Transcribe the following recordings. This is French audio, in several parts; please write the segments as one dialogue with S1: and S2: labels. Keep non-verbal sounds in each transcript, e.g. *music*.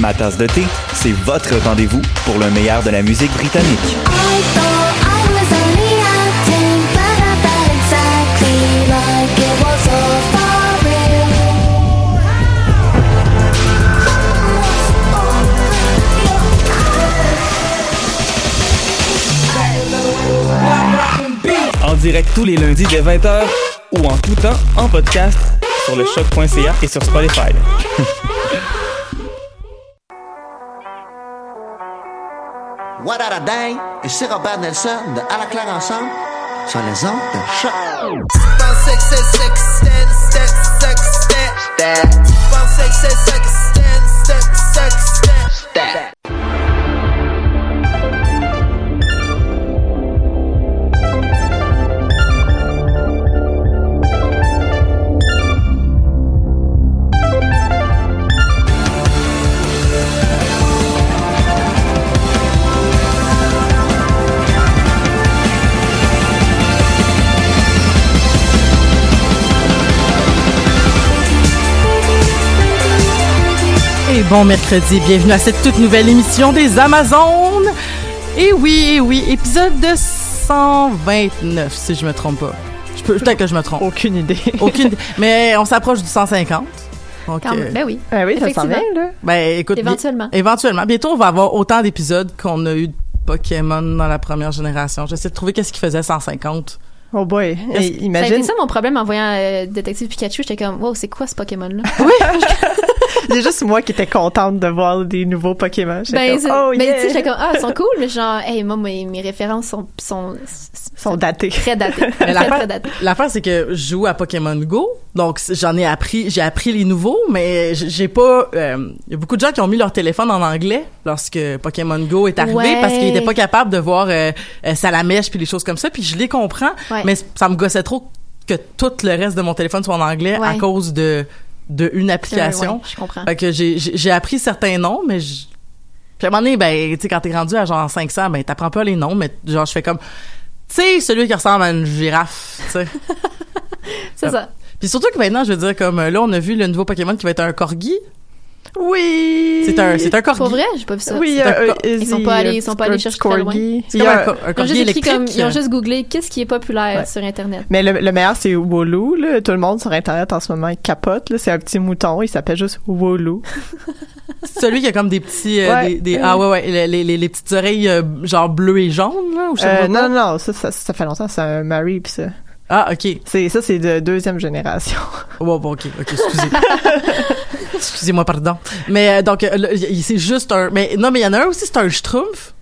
S1: Ma tasse de thé, c'est votre rendez-vous pour le meilleur de la musique britannique. En direct tous les lundis dès 20h ou en tout temps en podcast sur le choc.ca et sur Spotify.
S2: What a day? Ici Robert Nelson de À la claire ensemble sur les ondes de choc.
S3: Et bon mercredi, bienvenue à cette toute nouvelle émission des Amazones. Et oui, et oui, épisode de 129, si je me trompe pas. Je peux, peut-être que je me trompe.
S4: Aucune idée. *laughs*
S3: Aucune idée. Mais on s'approche du 150. Donc,
S5: Quand-
S3: euh,
S5: ben oui.
S4: Ah oui, ça s'en vient,
S5: Effectivement.
S4: là.
S3: ben, écoute, bi-
S5: Éventuellement.
S3: éventuellement. Bientôt, on va avoir autant d'épisodes qu'on a eu de Pokémon dans la première génération. J'essaie de trouver qu'est-ce qui faisait 150.
S4: Oh boy. Hey,
S5: Ça a été
S4: imagine,
S5: ça mon problème en voyant euh, Détective Pikachu. J'étais comme, wow, c'est quoi ce Pokémon-là?
S4: il *laughs* *laughs* y a juste moi qui étais contente de voir des nouveaux Pokémon. J'étais
S5: Ben,
S4: comme,
S5: c'est-
S4: oh
S5: ben,
S4: yeah.
S5: tu sais, j'étais comme, ah, ils sont cool, mais genre, hey, moi, mes, mes références sont, sont,
S4: Ils sont datés.
S5: très datées. *laughs*
S3: Mais
S5: très, datées.
S3: L'affaire, c'est que je joue à Pokémon Go, donc j'en ai appris, j'ai appris les nouveaux, mais j'ai pas. Il y a beaucoup de gens qui ont mis leur téléphone en anglais lorsque Pokémon Go est arrivé
S5: Ouais.
S3: parce qu'ils étaient pas capables de voir euh, euh, Salamèche puis des choses comme ça, puis je les comprends,
S5: Ouais.
S3: mais ça me gossait trop que tout le reste de mon téléphone soit en anglais à cause de de une application.
S5: ouais, je comprends.
S3: Fait que j'ai j'ai j'ai appris certains noms, mais je- puis à un moment donné, ben, tu sais, quand t'es rendu à genre 500, ben, t'apprends pas les noms, mais genre, je fais comme, tu sais, celui qui ressemble à une girafe, tu sais. *laughs*
S5: C'est ça.
S3: Puis surtout que maintenant, je veux dire, comme euh, là, on a vu le nouveau Pokémon qui va être un corgi.
S4: Oui.
S3: C'est un, c'est un corgi.
S5: Pour vrai, j'ai pas vu ça.
S4: Oui,
S3: C'est
S4: euh, Izzy,
S5: Ils sont pas allés-
S4: euh,
S5: ils sont pas allés chercher très loin.
S4: corgi.
S3: C'est comme un, co- un
S5: Ils ont
S3: corgi
S5: juste écrit
S3: électrique.
S5: comme, ils ont juste googlé qu'est-ce qui est populaire
S4: Ouais.
S5: sur Internet.
S4: Mais le, le meilleur, c'est Wolu, là. Tout le monde sur Internet en ce moment, il capote, là. C'est un petit mouton. Il s'appelle juste Wolu. *laughs*
S3: Celui qui a comme des petits, euh,
S4: Ouais.
S3: des, des- ah ouais, ouais, les, les, les- les petites oreilles, euh, genre bleues et jaunes, là, ou je sais
S4: Euh,
S3: pas
S4: non, non, non. Ça, ça, ça fait longtemps. C'est un Mary, pis ça.
S3: Ah, ok.
S4: C'est, ça, c'est de deuxième génération.
S3: Bon, bon, ok, ok, excusez. *laughs* Excusez-moi, pardon. Mais euh, donc, euh, c'est juste un. Mais non, mais il y en a un aussi, c'est un schtroumpf.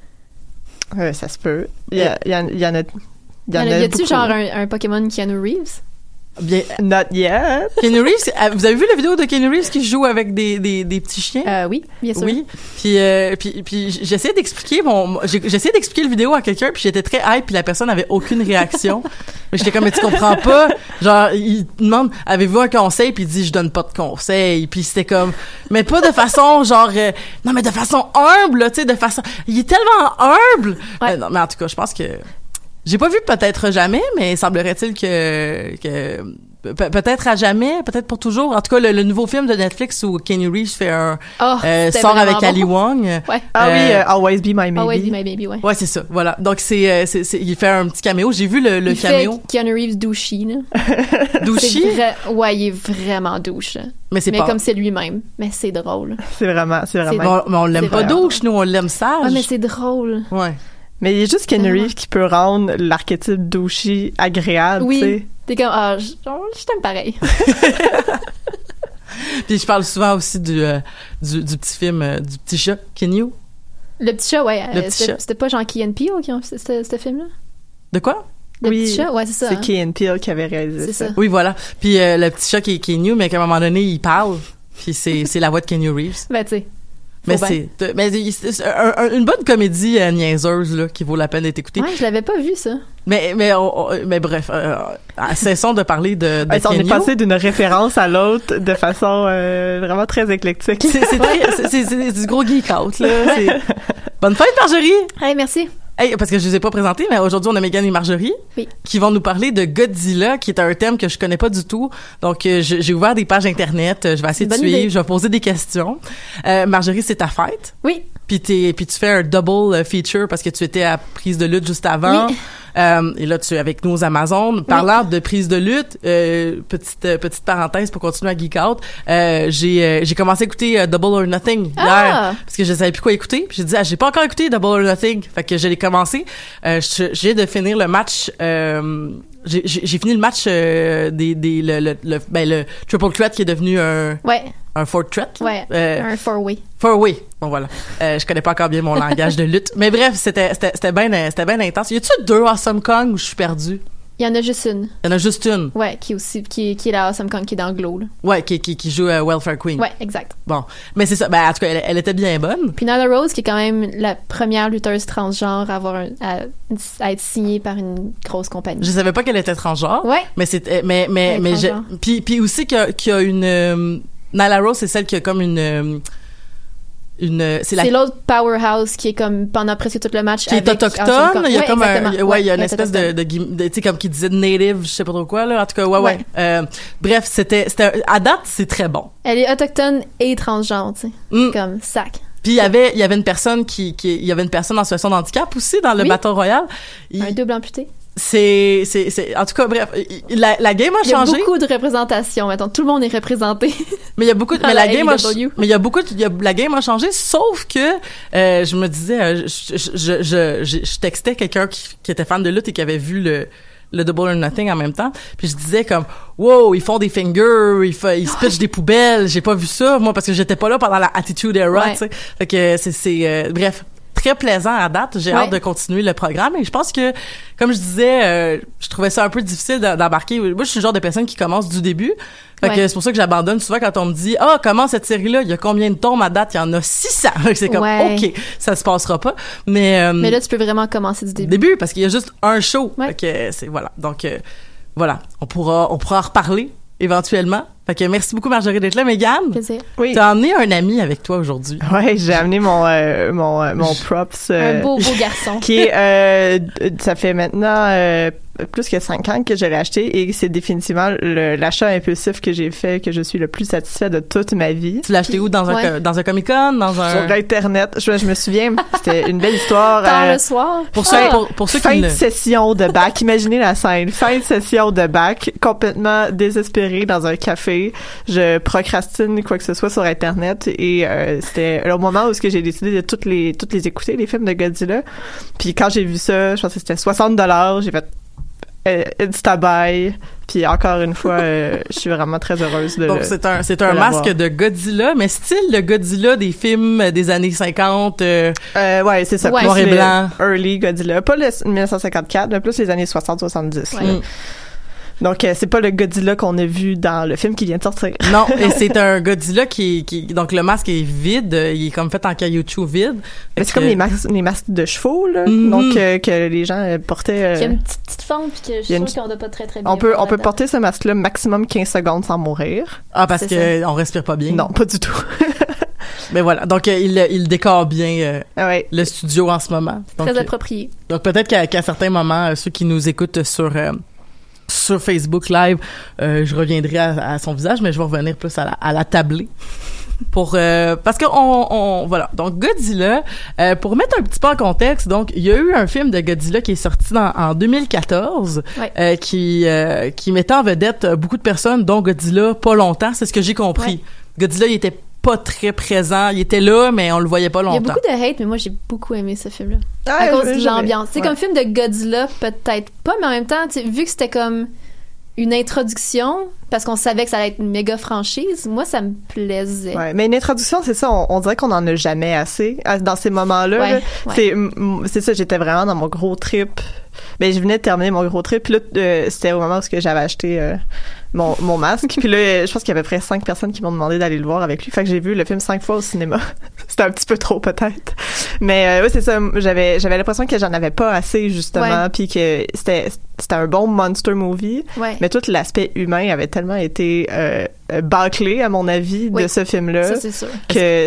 S4: Euh, ça se peut. Il y, a- il y en, il y en a. Il y en
S5: Y,
S4: a
S5: a-tu
S4: beaucoup.
S5: genre un, un Pokémon Keanu Reeves?
S3: Bien,
S4: Not yet.
S3: Kenny Reeves, euh, vous avez vu la vidéo de Kenny Reeves qui joue avec des, des, des petits chiens?
S5: Euh, oui, bien sûr.
S3: Oui. Puis, euh, puis, puis j'essayais d'expliquer mon, j'essayais d'expliquer le vidéo à quelqu'un, puis j'étais très hype, puis la personne avait aucune réaction. *laughs* mais j'étais comme, mais tu comprends pas? Genre, il demande, avez-vous un conseil? Puis il dit, je donne pas de conseil. Puis c'était comme, mais pas de façon, genre, euh, non, mais de façon humble, tu sais, de façon, il est tellement humble.
S5: Ouais.
S3: Euh, non, mais en tout cas, je pense que, j'ai pas vu peut-être jamais, mais semblerait-il que, que pe- peut-être à jamais, peut-être pour toujours. En tout cas, le, le nouveau film de Netflix où Kenny Reeves fait un
S5: Oh,
S3: euh, sort avec Ali. Wong.
S5: Ouais.
S4: Ah oui,
S3: Euh,
S4: euh, Always Be My Maybe.
S5: Always be my baby, ouais.
S3: Ouais, c'est ça. Voilà. Donc c'est, il fait un petit caméo. J'ai vu le, le
S5: il
S3: caméo
S5: fait Keanu Reeves là. *laughs* C'est vrai, ouais, il est vraiment douche.
S3: mais c'est pas.
S5: comme c'est lui-même. Mais c'est drôle.
S4: C'est vraiment, c'est
S3: Mais
S4: vraiment.
S3: on, mais on l'aime pas douche, nous on l'aime sage.
S5: Ouais, mais c'est drôle.
S3: ouais.
S4: Mais il y a juste Kenny
S5: Vraiment.
S4: Reeves qui peut rendre l'archétype douchy agréable, tu sais.
S5: Oui. T'es comme, ah, je, je t'aime pareil. *laughs*
S3: Puis je parle souvent aussi du euh, du, du petit film euh, du petit chat Kenny.
S5: Le petit chat, ouais.
S3: Le
S5: euh,
S3: petit
S5: c'était
S3: chat.
S5: c'était pas Jean Key Peele qui ont fait ce ce film-là?
S3: De quoi?
S5: Le
S4: Oui,
S5: petit chat, ouais, c'est ça.
S4: C'est
S5: hein.
S4: Key Peele qui avait réalisé
S5: C'est
S4: ça.
S5: ça.
S3: Oui, voilà. Puis euh, le petit chat qui, qui est new, mais qu'à un moment donné il parle. Puis c'est c'est la voix de Kenny Reeves.
S5: Ben, tu sais.
S3: Mais c'est mais c'est- c'est un- un- une bonne comédie euh, niaiseuse là qui vaut la peine d'être écoutée.
S5: Ouais, je l'avais pas vu, ça.
S3: Mais mais on- on- mais bref, euh, euh, cessons de parler de, de
S4: on est passé d'une référence à l'autre de façon euh, vraiment très éclectique.
S3: C'est du gros geek out là. *laughs* Bonne fête Marjorie.
S5: Hey, merci.
S3: Hey, parce que je les ai pas présentés, mais aujourd'hui on a Megan et Marjorie
S5: Oui.
S3: qui vont nous parler de Godzilla, qui est un thème que je connais pas du tout. Donc euh, j'ai ouvert des pages internet, euh, je vais essayer de suivre,
S5: idée.
S3: je vais poser des questions. Euh, Marjorie, c'est ta fête.
S5: Oui.
S3: Puis t'es, puis tu fais un double euh, feature parce que tu étais à prise de lutte juste avant.
S5: Oui.
S3: Euh, et là, tu es avec nous aux Amazones. Parlant de prise de lutte, euh, petite euh, petite parenthèse pour continuer à geek out. Euh, j'ai j'ai commencé à écouter Double or Nothing hier
S5: Ah!
S3: parce que je savais plus quoi écouter. Puis j'ai dit ah, j'ai pas encore écouté Double or Nothing. Fait que je l'ai commencé. Euh, viens de finir le match. Euh, j'ai j'ai j'ai fini le match des des le, le, le ben le triple threat qui est devenu un
S5: Ouais,
S3: un four threat.
S5: ouais. Un four-way.
S3: Four way. Bon voilà. Euh, je connais pas encore bien mon langage de lutte, mais bref, c'était bien c'était bien intense. Y a-tu deux Awesome Kong ou je suis perdu
S5: Il y en a juste une.
S3: Il y en a juste une?
S5: Ouais, qui est aussi, qui, qui est la Awesome Kong qui est dans Glow, là.
S3: Ouais, qui qui, qui joue euh, Welfare Queen.
S5: Ouais, exact.
S3: Bon, mais c'est ça. Ben en tout cas, elle, elle était bien bonne.
S5: Puis Nyla Rose, qui est quand même la première lutteuse transgenre à avoir un- à, à être signée par une grosse compagnie.
S3: Je savais pas qu'elle était transgenre.
S5: Ouais.
S3: Mais c'était mais mais mais
S5: transgenre.
S3: puis puis aussi qu'il y a, qu'il y a une euh, Nyla Rose, c'est celle qui a comme une euh, une c'est la
S5: C'est l'autre powerhouse qui est comme pendant presque tout le match.
S3: qui est
S5: avec
S3: autochtone, il y a
S5: Ouais,
S3: comme un, ouais, il y a une espèce de, de, tu sais, comme qui disait native, je sais pas trop quoi, là. En tout cas, ouais, ouais. Euh, bref, c'était, à date, c'est très bon.
S5: Elle est autochtone et transgenre, tu sais.
S3: Mm.
S5: Comme sac.
S3: Puis il y avait, il y avait une personne qui, qui, il y avait une personne en situation de handicap aussi dans le
S5: Oui.
S3: Il-
S5: Un double amputé.
S3: C'est, c'est, c'est, en tout cas, bref, la, la game a
S5: Il y a
S3: changé.
S5: beaucoup de représentation. Maintenant, tout le monde est représenté.
S3: Mais il y a beaucoup de, mais
S5: la
S3: la game a,
S5: AEW.
S3: mais il y a beaucoup de, il y a- la game a changé, sauf que, euh, je me disais, euh, je, je, je, je, je- je textais quelqu'un qui, qui était fan de lutte et qui avait vu le, le Double or Nothing en même temps. Puis je disais comme, wow, ils font des fingers, ils, fa- ils se *gasps* pitchent des poubelles. J'ai pas vu ça, moi, parce que j'étais pas là pendant la Attitude Era,
S5: Ouais.
S3: tu sais. Fait que c'est, c'est, euh, bref. Très plaisant à date. J'ai
S5: Ouais.
S3: hâte de continuer le programme. Et je pense que, comme je disais, euh, je trouvais ça un peu difficile d'em- d'embarquer. Moi, je suis le genre de personne qui commence du début. Fait que c'est pour ça que j'abandonne souvent quand on me dit ah comment cette série là il y a combien de tomes à date? Il y en a 600 *laughs* c'est comme
S5: Ouais.
S3: ok ça se passera pas mais, euh,
S5: Mais là, tu peux vraiment commencer du début.
S3: début parce qu'il y a juste un show. Fait que c'est voilà donc euh, voilà on pourra on pourra en reparler éventuellement fait que merci beaucoup Marjorie d'être là Mégane
S5: Plaisir.
S4: Oui.
S3: t'as emmené un ami avec toi aujourd'hui
S4: Ouais, j'ai amené mon euh, mon euh, mon props. euh,
S5: Un beau, beau *laughs* garçon.
S4: qui est euh, ça fait maintenant euh, plus que cinq ans que je l'ai acheté et c'est définitivement le- l'achat impulsif que j'ai fait que je suis le plus satisfait de toute ma vie.
S3: tu l'as acheté où? Dans un
S5: Ouais.
S3: dans un Comic Con? Dans
S4: Sur
S3: un
S4: l'internet, je, je me souviens, c'était une belle histoire.
S5: Tard
S4: euh,
S5: le soir.
S3: pour ceux
S5: Ah!
S3: pour, pour ceux
S4: fin
S3: qui
S4: de session de bac. Imaginez la scène. Fin de session de bac, complètement désespéré dans un café. Je procrastine quoi que ce soit sur Internet et euh, c'était au moment où ce que j'ai décidé de toutes les toutes les écouter les films de Godzilla. Puis quand j'ai vu ça, je pense que c'était 60 dollars. J'ai fait euh, insta buy. Puis encore une fois, euh, je suis vraiment très heureuse de.
S3: donc c'est un c'est un masque de Godzilla mais style le Godzilla des films des années 50 euh,
S4: Euh, ouais, c'est ça.
S5: Ouais.
S3: Noir et blanc.
S4: Early Godzilla, pas le 1954, mais plus les années 60-70.
S5: Ouais.
S4: Donc, euh, c'est pas le Godzilla qu'on a vu dans le film qui vient de sortir. *laughs*
S3: Non, et c'est un Godzilla qui, qui donc le masque est vide, euh, il est comme fait en caoutchouc vide.
S4: Mais c'est comme les masques, les masques de chevaux, là.
S3: Mhm.
S4: Donc, euh, que les gens euh, portaient. euh,
S5: Il y a une petite, petite forme, puis que je suis
S4: une-
S5: sûre qu'on doit pas très très bien.
S4: on peut, on peut porter ce masque-là maximum 15 secondes sans mourir.
S3: Ah parce que on respire pas bien.
S4: Non, pas du tout. *laughs*
S3: Mais voilà, donc euh, il il décore bien euh,
S4: Ah ouais.
S3: le studio en ce moment. Donc,
S5: Très
S3: euh,
S5: approprié.
S3: Donc peut-être qu'à qu'à certains moments, euh, ceux qui nous écoutent sur euh, sur Facebook Live, euh, je reviendrai à, à son visage, mais je vais revenir plus à la, à la tablée. *laughs* Pour euh, parce que on, on voilà donc Godzilla euh, pour mettre un petit peu en contexte donc il y a eu un film de Godzilla qui est sorti dans- en 2014
S5: Ouais.
S3: euh, qui euh, qui mettait en vedette beaucoup de personnes dont Godzilla pas longtemps c'est ce que j'ai compris
S5: Ouais.
S3: Godzilla il était pas très présent il était là mais on le voyait pas
S5: Il y a
S3: longtemps
S5: beaucoup de hate, mais moi j'ai beaucoup aimé ce film-là.
S4: Ah,
S5: à cause de l'ambiance. C'est
S4: ouais.
S5: comme film de Godzilla, peut-être pas, mais en même temps, tu sais, vu que c'était comme une introduction, parce qu'on savait que ça allait être une méga franchise, moi ça me plaisait.
S4: Ouais, mais une introduction, c'est ça, on, on dirait qu'on en a jamais assez dans ces moments-là.
S5: Ouais,
S4: là.
S5: ouais.
S4: C'est c'est ça, j'étais vraiment dans mon gros trip. Ben je venais de terminer mon gros trip, puis là euh, c'était au moment où j'avais acheté euh, mon, mon masque, puis là je pense qu'il y a à peu près cinq personnes qui m'ont demandé d'aller le voir avec lui. Fait que j'ai vu le film cinq fois au cinéma. *laughs* c'était un petit peu trop peut-être. Mais euh, ouais, c'est ça, j'avais j'avais l'impression que j'en avais pas assez justement, puis que c'était c'était un bon monster movie.
S5: Ouais.
S4: Mais tout l'aspect humain avait tellement été euh, euh, bâclé, à mon avis, de ce film-là,
S5: Ça, c'est sûr.
S4: que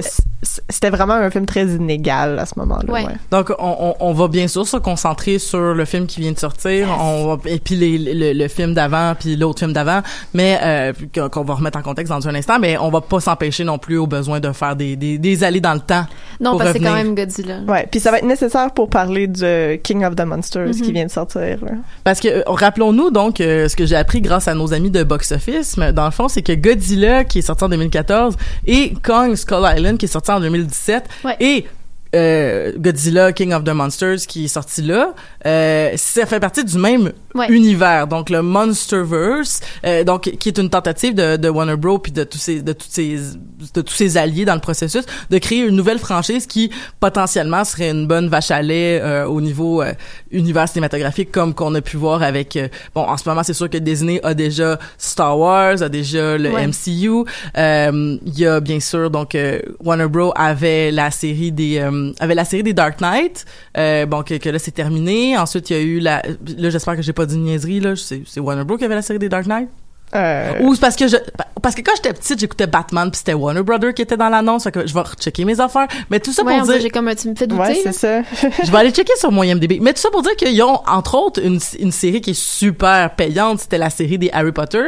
S4: c'était vraiment un film très inégal à ce moment-là.
S5: Ouais.
S4: ouais.
S3: Donc, on, on, on va bien sûr se concentrer sur le film qui vient de sortir, on va, et puis les, le, le film d'avant, puis l'autre film d'avant, mais euh, qu'on va remettre en contexte dans un instant, mais on va pas s'empêcher non plus au besoin de faire des, des, des allées dans le temps.
S5: Non, parce que c'est quand même Godzilla.
S4: Ouais, puis ça va être nécessaire pour parler de King of the Monsters
S5: Mhm.
S4: qui vient de sortir. là.
S3: Parce que euh, rappelons-nous donc euh, ce que j'ai appris grâce à nos amis de Box Office, dans le fond, c'est que Godzilla qui est sorti en 2014 et Kong Skull Island qui est sorti en 2017
S5: Ouais.
S3: et euh, Godzilla King of the Monsters qui est sorti là, euh, ça fait partie du même
S5: Ouais.
S3: univers, donc le Monsterverse, euh, donc qui est une tentative de, de Warner Bros puis de tous ces de tous ces de tous ses alliés dans le processus de créer une nouvelle franchise qui potentiellement serait une bonne vache à lait euh, au niveau euh, univers cinématographique comme qu'on a pu voir avec euh, bon en ce moment c'est sûr que Disney a déjà Star Wars a déjà le
S5: Ouais.
S3: MCU euh, il y a bien sûr donc euh, Warner Bros avait la série des euh, avait la série des Dark Knight euh, bon que, que là c'est terminé ensuite il y a eu la là j'espère que j'ai pas dit une niaiserie là c'est Warner Bros qui avait la série des Dark Knight
S4: Euh,
S3: ou c'est parce que je parce que quand j'étais petite j'écoutais Batman puis c'était Warner Brothers qui était dans l'annonce fait que je vais rechecker mes affaires mais tout ça
S5: Ouais,
S3: pour dire
S5: j'ai comme un, tu me fais douter.
S4: ouais, c'est ça. *laughs*
S3: je vais aller checker sur mon IMDb. Mais tout ça pour dire qu'ils ont, entre autres, une, une série qui est super payante. C'était la série des Harry Potter.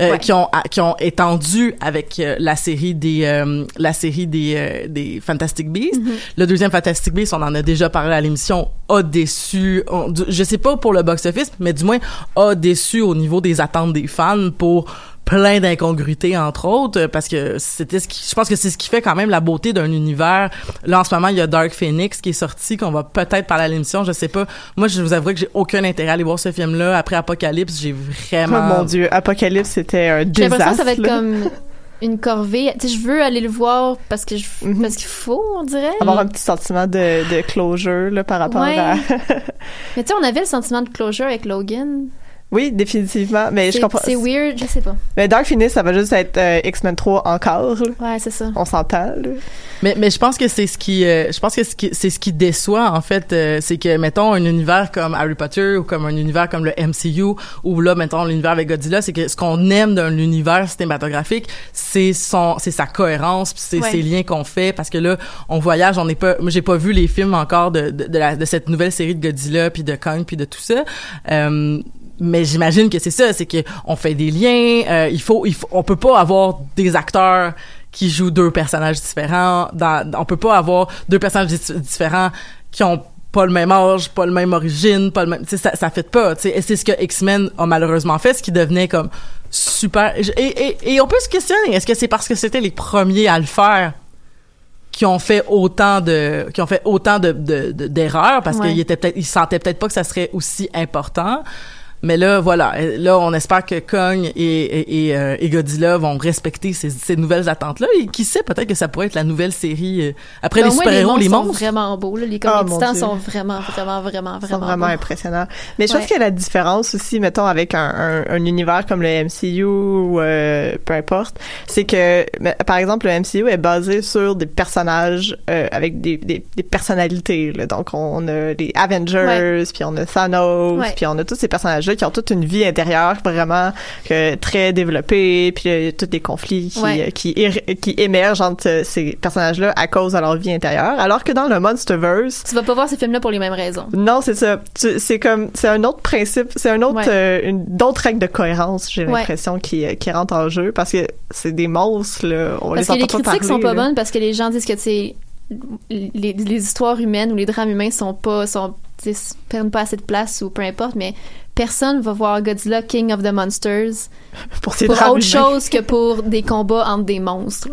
S3: Euh,
S5: Ouais.
S3: qui ont à- qui ont étendu avec euh, la série des euh, la série des euh, des Fantastic Beasts. Le deuxième Fantastic Beasts, on en a déjà parlé à l'émission, a déçu. on- je sais pas pour le box office, mais du moins a déçu au niveau des attentes des fans pour plein d'incongruités entre autres parce que c'était ce qui je pense que c'est ce qui fait quand même la beauté d'un univers là en ce moment il y a Dark Phoenix qui est sorti qu'on va peut-être parler à l'émission je sais pas moi je vous avouerai que j'ai aucun intérêt à aller voir ce film là après Apocalypse j'ai
S4: Oh
S3: vraiment
S4: mon dieu, Apocalypse, c'était un
S5: J'ai
S4: désastre.
S5: l'impression que ça va être comme une corvée. Tu sais, je veux aller le voir parce que je,
S4: Mhm.
S5: parce qu'il faut, on dirait.
S4: Avoir un petit sentiment de, de closure là, par rapport
S5: Ouais.
S4: à...
S5: Mais tu sais, on avait le sentiment de closure avec Logan.
S4: Oui, définitivement. Mais je
S5: C'est
S4: comprends.
S5: c'est weird, je sais pas.
S4: Mais Dark Phoenix, ça va juste être euh, X-Men 3 encore. là.
S5: Ouais, c'est ça.
S4: On s'entend. là.
S3: Mais, mais je pense que c'est ce qui, euh, je pense que c'est ce qui déçoit en fait, euh, c'est que mettons un univers comme Harry Potter ou comme un univers comme le MCU ou là mettons l'univers avec Godzilla, c'est que ce qu'on aime d'un univers cinématographique, c'est son, c'est sa cohérence, puis c'est
S5: Ouais.
S3: ces liens qu'on fait parce que là on voyage, on n'est pas, moi j'ai pas vu les films encore de de, de, la- de cette nouvelle série de Godzilla puis de Kong puis de tout ça. Euh, mais j'imagine que c'est ça, c'est que on fait des liens. euh, il faut, il faut, on peut pas avoir des acteurs qui jouent deux personnages différents. Dans, on peut pas avoir deux personnages di- différents qui ont pas le même âge, pas le même origine, pas le même, ça, ça fait pas, tu sais. Et c'est ce que X-Men a malheureusement fait, ce qui devenait comme super. Et, et, et on peut se questionner, est-ce que c'est parce que c'était les premiers à le faire qui ont fait autant de qui ont fait autant de de- de- d'erreurs? Parce
S5: Ouais.
S3: qu'ils étaient peut-être ils sentaient peut-être pas que ça serait aussi important Mais là, voilà, là, on espère que Kong et, et, et, euh, et Godzilla vont respecter ces, ces nouvelles attentes-là. Et qui sait, peut-être que ça pourrait être la nouvelle série euh, après
S5: Ben,
S3: les
S5: au moins,
S3: super-héros, les
S5: sont
S3: monstres.
S5: vraiment beaux, là. Les
S4: Ah, Dieu.
S5: sont vraiment, vraiment, vraiment,
S4: sont
S5: vraiment,
S4: vraiment
S5: beaux.
S4: impressionnants. Mais je pense qu'il y a la différence aussi, mettons, avec un, un, un univers comme le MCU ou euh, peu importe, c'est que, par exemple, le MCU est basé sur des personnages euh, avec des, des, des personnalités. là. Donc, on a les Avengers, puis on a Thanos,
S5: Ouais.
S4: puis on a tous ces qui ont toute une vie intérieure vraiment très développée, puis euh, tous des conflits qui,
S5: Ouais.
S4: euh, qui, émergent entre euh, ces personnages-là à cause de leur vie intérieure. Alors que dans le Monsterverse,
S5: Tu vas pas voir ces films-là pour les mêmes raisons.
S4: non, c'est ça. Tu- C'est comme, c'est un autre principe, c'est un autre,
S5: Ouais.
S4: euh, une, d'autres règles de cohérence, j'ai
S5: Ouais.
S4: l'impression, qui, qui rentrent en jeu parce que c'est des monstres, là. On
S5: Parce
S4: les
S5: que les critiques
S4: parler,
S5: sont pas
S4: là.
S5: bonnes parce que les gens disent que c'est les, les histoires humaines ou les drames humains sont pas sont tu sais, prennent pas assez de place ou peu importe mais personne va voir Godzilla King of the Monsters *laughs*
S4: Pour
S5: autre
S4: humains.
S5: chose que pour des combats entre des monstres.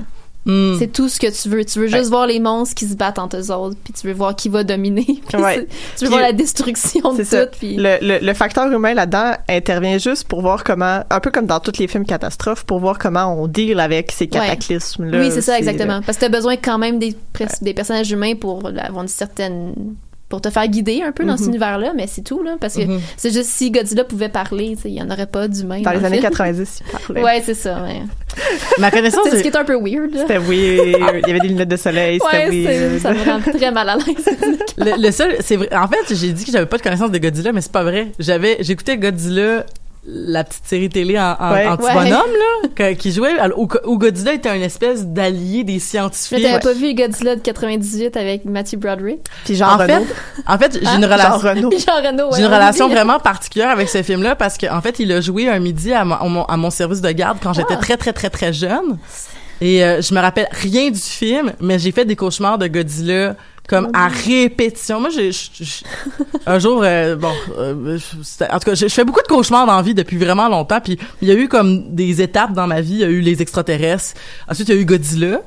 S3: Hmm.
S5: C'est tout ce que tu veux. Tu veux juste voir les monstres qui se battent entre eux autres, puis tu veux voir qui va dominer. *laughs*
S4: Ouais.
S5: tu
S4: Puis,
S5: veux voir la destruction de
S4: ça.
S5: tout. Puis
S4: Le, le, le facteur humain là-dedans intervient juste pour voir comment, un peu comme dans tous les films catastrophes, pour voir comment on deal avec ces cataclysmes-là.
S5: oui, c'est ça exactement. Parce que t'as besoin quand même des personnages humains pour avoir une certaine pour te faire guider un peu dans
S4: Mhm.
S5: cet univers-là, mais c'est tout là, parce que
S3: Mhm.
S5: c'est juste si Godzilla pouvait parler, il y en aurait pas d'humains.
S4: Dans les
S5: le
S4: années
S5: film.
S4: 90, il parlait.
S5: Ouais, c'est ça. Ouais.
S3: Ma connaissance
S5: C'est ce qui est un peu weird. Là.
S4: C'était weird. Il y avait des lunettes de soleil, c'était
S5: Ouais, c'est-
S4: weird.
S5: ça me rend très mal à l'aise.
S3: le, le seul, c'est vrai. En fait, j'ai dit que j'avais pas de connaissance de Godzilla, mais c'est pas vrai. J'avais, j'écoutais Godzilla, la petite série télé en, en,
S4: Ouais.
S3: en petit
S5: Ouais.
S3: bonhomme là, que- qui jouait, alors, où, où Godzilla était une espèce d'allié des
S5: Mais
S3: scientifiques.
S5: t'avais pas vu Godzilla de 98 avec Matthew Broderick?
S4: Puis Jean
S3: En fait,
S4: Renault.
S3: en fait, j'ai
S5: Hein?
S3: une
S4: Jean
S3: relation. *laughs* J'ai une
S5: on
S3: relation vraiment particulière avec ce film-là parce qu'en fait, il a joué un midi à mon, à mon, à mon service de garde quand j'étais
S5: Ah.
S3: très, très, très, très jeune. Et euh, je me rappelle rien du film, mais j'ai fait des cauchemars de Godzilla comme à répétition. Moi, j'ai un jour, euh, bon, euh, en tout cas, je, je fais beaucoup de cauchemars dans la vie depuis vraiment longtemps. Puis il y a eu comme des étapes dans ma vie. Il y a eu les extraterrestres. Ensuite, il y a eu Godzilla.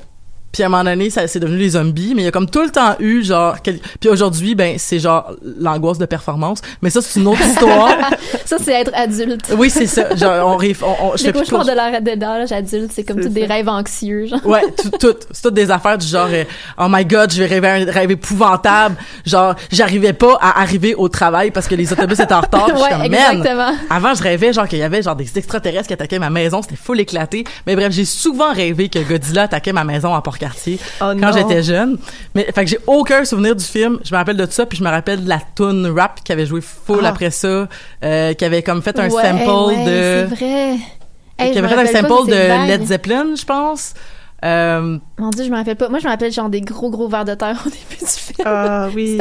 S3: Puis à un moment donné, ça c'est devenu les zombies, mais il y a comme tout le temps eu genre quel- puis aujourd'hui ben c'est genre l'angoisse de performance, mais ça c'est une autre histoire. *laughs*
S5: Ça, c'est être adulte.
S3: oui, c'est ça. Genre on, ré- on, on je
S5: Les
S3: fais plus de cauch-
S5: de l'âge adulte, c'est comme tous des rêves anxieux, genre.
S3: Ouais, tout, tout. C'est toutes des affaires du genre, euh, oh my god, je vais rêver un rêve épouvantable. Genre, j'arrivais pas à arriver au travail parce que les autobus étaient en retard. *laughs*
S5: Ouais,
S3: comme,
S5: exactement.
S3: Avant, je rêvais genre qu'il y avait genre des extraterrestres qui attaquaient ma maison, c'était full éclaté. Mais bref, j'ai souvent rêvé que Godzilla attaquait ma maison à Port-Cartier
S4: Oh
S3: quand j'étais jeune. Mais fait que j'ai aucun souvenir du film. Je me rappelle de ça, puis je me rappelle de la tune rap qui avait joué full
S4: Ah.
S3: après ça, euh, qui avait comme fait un
S5: Ouais,
S3: sample
S5: ouais,
S3: de,
S5: C'est vrai. Hey,
S3: qui avait fait un sample de. Led Zeppelin, je pense. Euh,
S5: Mon dieu, je me rappelle pas. Moi, je me rappelle genre des gros, gros vers de terre *laughs* au début du film.
S4: Ah *laughs* oui.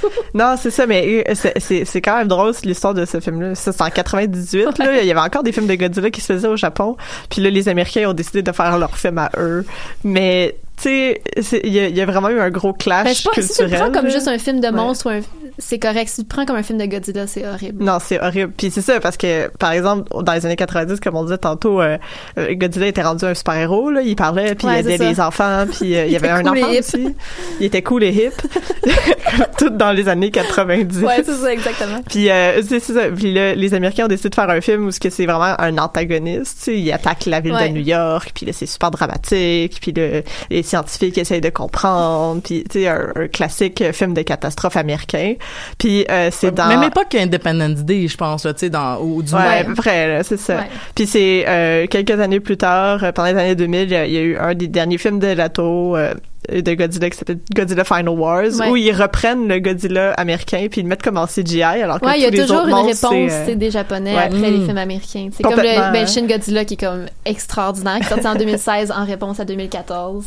S5: tout.
S4: Non, c'est ça, mais euh, c'est- c'est c'est quand même drôle l'histoire de ce film-là. Ça, c'est en 98, là. Il y avait encore des films de Godzilla qui se faisaient au Japon. Puis là, les Américains ont décidé de faire leur film à eux. Mais, tu sais, il y, a- il y a vraiment eu un gros clash
S5: Ben, je sais pas, si tu le
S4: culturel.
S5: prends comme juste un film de
S4: Ouais.
S5: monstre, ou un- c'est correct. Si tu le prends comme un film de Godzilla, c'est horrible.
S4: Non, c'est horrible. Puis c'est ça, parce que, par exemple, dans les années 90, comme on disait tantôt, euh, euh, Godzilla était rendu un super-héros, là. Il parlait, puis
S5: Ouais,
S4: il aidait les enfants, *laughs* puis euh, il y avait un
S5: cool
S4: enfant aussi. Il était cool et hip. *laughs* tout dans les années 90.
S5: Ouais, c'est ça, exactement. *laughs*
S4: Puis euh, c'est c'est ça. Puis là, les Américains ont décidé de faire un film où ce que c'est vraiment un antagoniste. Tu sais, il attaque la ville
S5: Ouais.
S4: de New York. Puis là, c'est super dramatique. Puis le, les scientifiques essayent de comprendre. Puis tu sais, un, un classique film de catastrophe américain. Puis euh, c'est dans
S3: Même époque qu'Independence Day, je pense, là, tu sais, dans, ou du
S4: Ouais,
S5: Ouais.
S4: à peu près, là, c'est ça.
S5: Ouais.
S4: Puis c'est euh, quelques années plus tard, euh, pendant les années 2000, il y a- il y a eu un des derniers films de Lato euh, de Godzilla qui s'appelle Godzilla Final Wars,
S5: Ouais.
S4: où ils reprennent le Godzilla américain puis ils le mettent comme en CGI, alors que
S5: Ouais, il y a
S4: tous les
S5: toujours
S4: autres
S5: une réponse
S4: c'est, euh,
S5: des Japonais
S4: ouais.
S5: après
S3: Mm.
S5: les films américains. C'est comme le ben,
S4: hein.
S5: Shin Godzilla qui est comme extraordinaire, qui est sorti en *laughs* 2016 en réponse à 2014.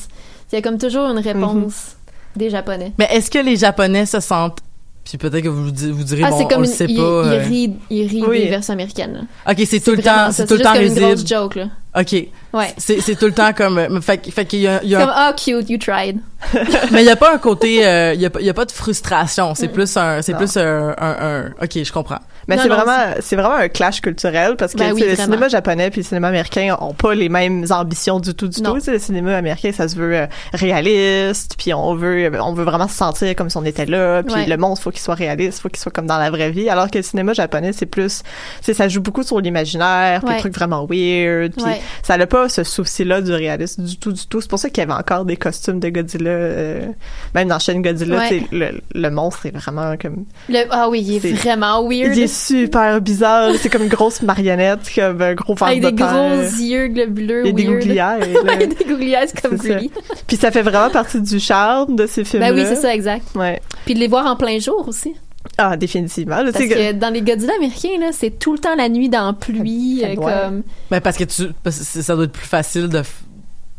S5: Il y a comme toujours une réponse des Japonais.
S3: Mais est-ce que les Japonais se sentent puis peut-être que vous vous direz
S5: Ah,
S3: bon,
S5: c'est
S3: on
S5: comme
S3: le
S5: une,
S3: sait
S5: il,
S3: pas.
S5: il
S3: euh,
S5: rit, il rit
S4: Oui.
S5: des versions américaines.
S3: ok, c'est tout le temps, c'est tout le temps
S5: comme une grosse joke là.
S3: Ok,
S5: Ouais.
S3: c'est c'est tout le temps comme, euh, fait, fait qu'il y a, il y a
S5: Comme
S3: un-
S5: ah cute, you tried. *laughs*
S3: mais il y a pas un côté, euh, il y a, pas- il y a pas de frustration. C'est
S5: Mm.
S3: plus un, c'est plus un, un, un- ok, je comprends.
S4: Mais c'est vraiment, c'est vraiment un clash culturel parce que
S5: Ben oui,
S4: le
S5: vraiment.
S4: cinéma japonais puis le cinéma américain ont pas les mêmes ambitions du tout, du
S5: Non.
S4: tout. Le cinéma américain, ça se veut euh, réaliste, puis on veut, on veut vraiment se sentir comme si on était là, puis
S5: Ouais.
S4: le monde faut qu'il soit réaliste, faut qu'il soit comme dans la vraie vie. Alors que le cinéma japonais, c'est plus, sais, ça joue beaucoup sur l'imaginaire, puis
S5: Ouais.
S4: des trucs vraiment weird, puis
S5: Ouais.
S4: ça n'a pas ce souci-là du réalisme du tout, du tout. C'est pour ça qu'il y avait encore des costumes de Godzilla, euh, même dans Shin Godzilla, le, le monstre est vraiment comme
S5: Le, ah oui, il est,
S4: C'est-
S5: vraiment weird.
S4: il est super bizarre. C'est comme une grosse marionnette, comme un gros ventre
S5: avec
S4: de
S5: des
S4: terre.
S5: gros yeux
S4: Il y a des
S5: weird.
S4: gouglières. *laughs*
S5: Ouais, des gouglières comme. Gully.
S4: Puis ça fait vraiment partie du charme de ces films-là.
S5: Ben oui, c'est ça, exact.
S4: Ouais.
S5: Puis de les voir en plein jour aussi.
S4: Ah, définitivement. Là,
S5: Parce que dans les Godzilla américains, là, c'est tout le temps la nuit dans la pluie,
S4: Ça
S5: euh, comme
S3: Ben, parce que tu, parce que ça doit être plus facile de,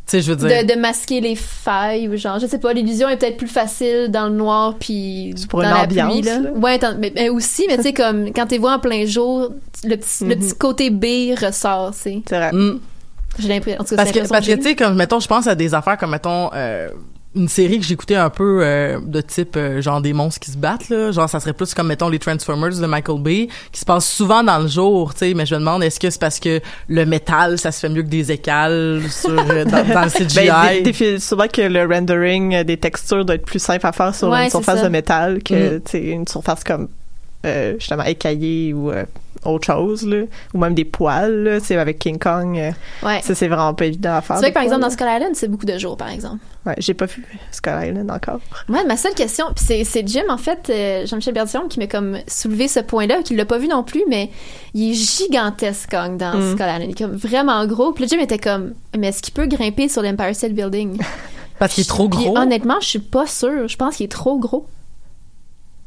S3: sais, je veux dire.
S5: de, de masquer les failles ou genre, je sais pas, l'illusion est peut-être plus facile dans le noir puis
S4: pour
S5: dans
S4: une
S5: la
S4: ambiance,
S5: pluie là.
S4: là.
S5: Ouais, mais, mais aussi, mais tu sais comme quand t'es vois en plein jour, le petit, le
S4: Mhm.
S5: petit côté B ressort, c'est.
S4: c'est vrai.
S3: Mm.
S5: J'ai l'impression. en tout cas,
S3: Parce
S5: c'est
S3: que, parce que tu sais, comme, mettons, je pense à des affaires comme, mettons, euh, une série que j'écoutais un peu euh, de type euh, genre des monstres qui se battent là genre ça serait plus comme mettons les Transformers de Michael Bay qui se passent souvent dans le jour tu sais mais je me demande est-ce que c'est parce que le métal ça se fait mieux que des écales sur euh, dans, dans le CGI *laughs*
S4: Ben, défi- souvent que le rendering des textures doit être plus simple à faire sur
S5: Ouais,
S4: une surface
S5: ça.
S4: de métal que
S3: Mhm.
S4: tu sais, une surface comme euh, justement écaillée ou euh, autre chose là. ou même des poils sais, avec King Kong euh,
S5: Ouais.
S4: ça c'est vraiment pas évident à faire
S5: C'est vrai que par exemple dans Skull Island, c'est beaucoup de jours par exemple.
S4: ouais, j'ai pas vu Skull Island encore
S5: Moi, ma seule question, puis c'est, c'est Jim, en fait, euh, Jean-Michel Bertillon, qui m'a comme soulevé ce point-là, qui l'a pas vu non plus, mais il est gigantesque, Kong, dans
S4: Mm.
S5: Skull Island. Il est comme vraiment gros. Puis le Jim était comme, mais est-ce qu'il peut grimper sur l'Empire State Building? *laughs*
S3: parce qu'il est trop
S5: Puis
S3: gros?
S5: honnêtement, je suis pas sûre. Je pense qu'il est trop gros.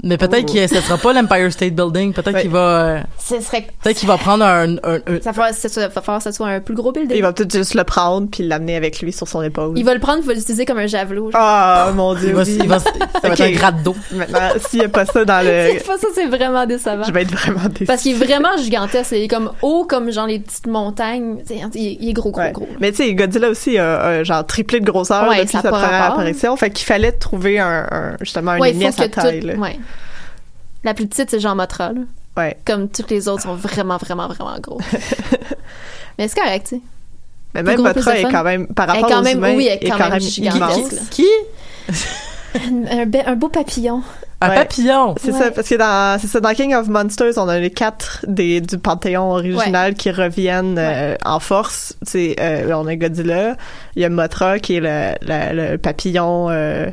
S3: Mais peut-être que ce sera pas l'Empire State Building peut-être
S4: Ouais.
S3: qu'il va euh,
S5: Ce serait...
S3: peut-être qu'il va prendre un, un- un-
S5: Ça va falloir, que ce soit un plus gros building.
S4: il va peut-être juste le prendre puis l'amener avec lui sur son épaule
S5: Il va le prendre, il va l'utiliser comme un javelot.
S4: ah mon dieu
S3: il va,
S4: oui.
S3: il va- *laughs* ça va être un d'eau
S4: maintenant s'il y a pas ça dans le
S5: C'est pas ça, c'est vraiment décevant.
S4: je vais être vraiment déçue
S5: Parce qu'il est vraiment gigantesque. Il est comme haut, comme genre les petites montagnes. Il est, il est gros, gros,
S4: Ouais.
S5: gros.
S4: Mais tu sais, Godzilla aussi a, a genre triplé de grosseur
S5: Ouais,
S4: depuis
S5: ça a
S4: sa
S5: pas
S4: première apparition. Fait qu'il fallait trouver un, un- justement un
S5: Ouais,
S4: ennemi à taille.
S5: tout-
S4: là.
S5: ouais. La plus petite, c'est Jean Motra, là.
S4: Ouais.
S5: Comme toutes les autres sont vraiment, vraiment, vraiment gros. *laughs* Mais c'est correct, tu sais.
S4: Mais même Motra est quand même, par rapport
S5: quand
S4: aux
S5: même-
S4: humains,
S5: oui, elle est quand même gigantesque,
S3: qui?
S5: Un, be- un beau papillon.
S3: un
S4: Ouais.
S3: papillon
S4: C'est
S5: Ouais.
S4: ça, parce que dans, c'est ça, dans King of Monsters, on a les quatre des, du Panthéon original qui reviennent euh, en force. C'est, euh, on a Godzilla, il y a Mothra qui est le, le, le papillon euh,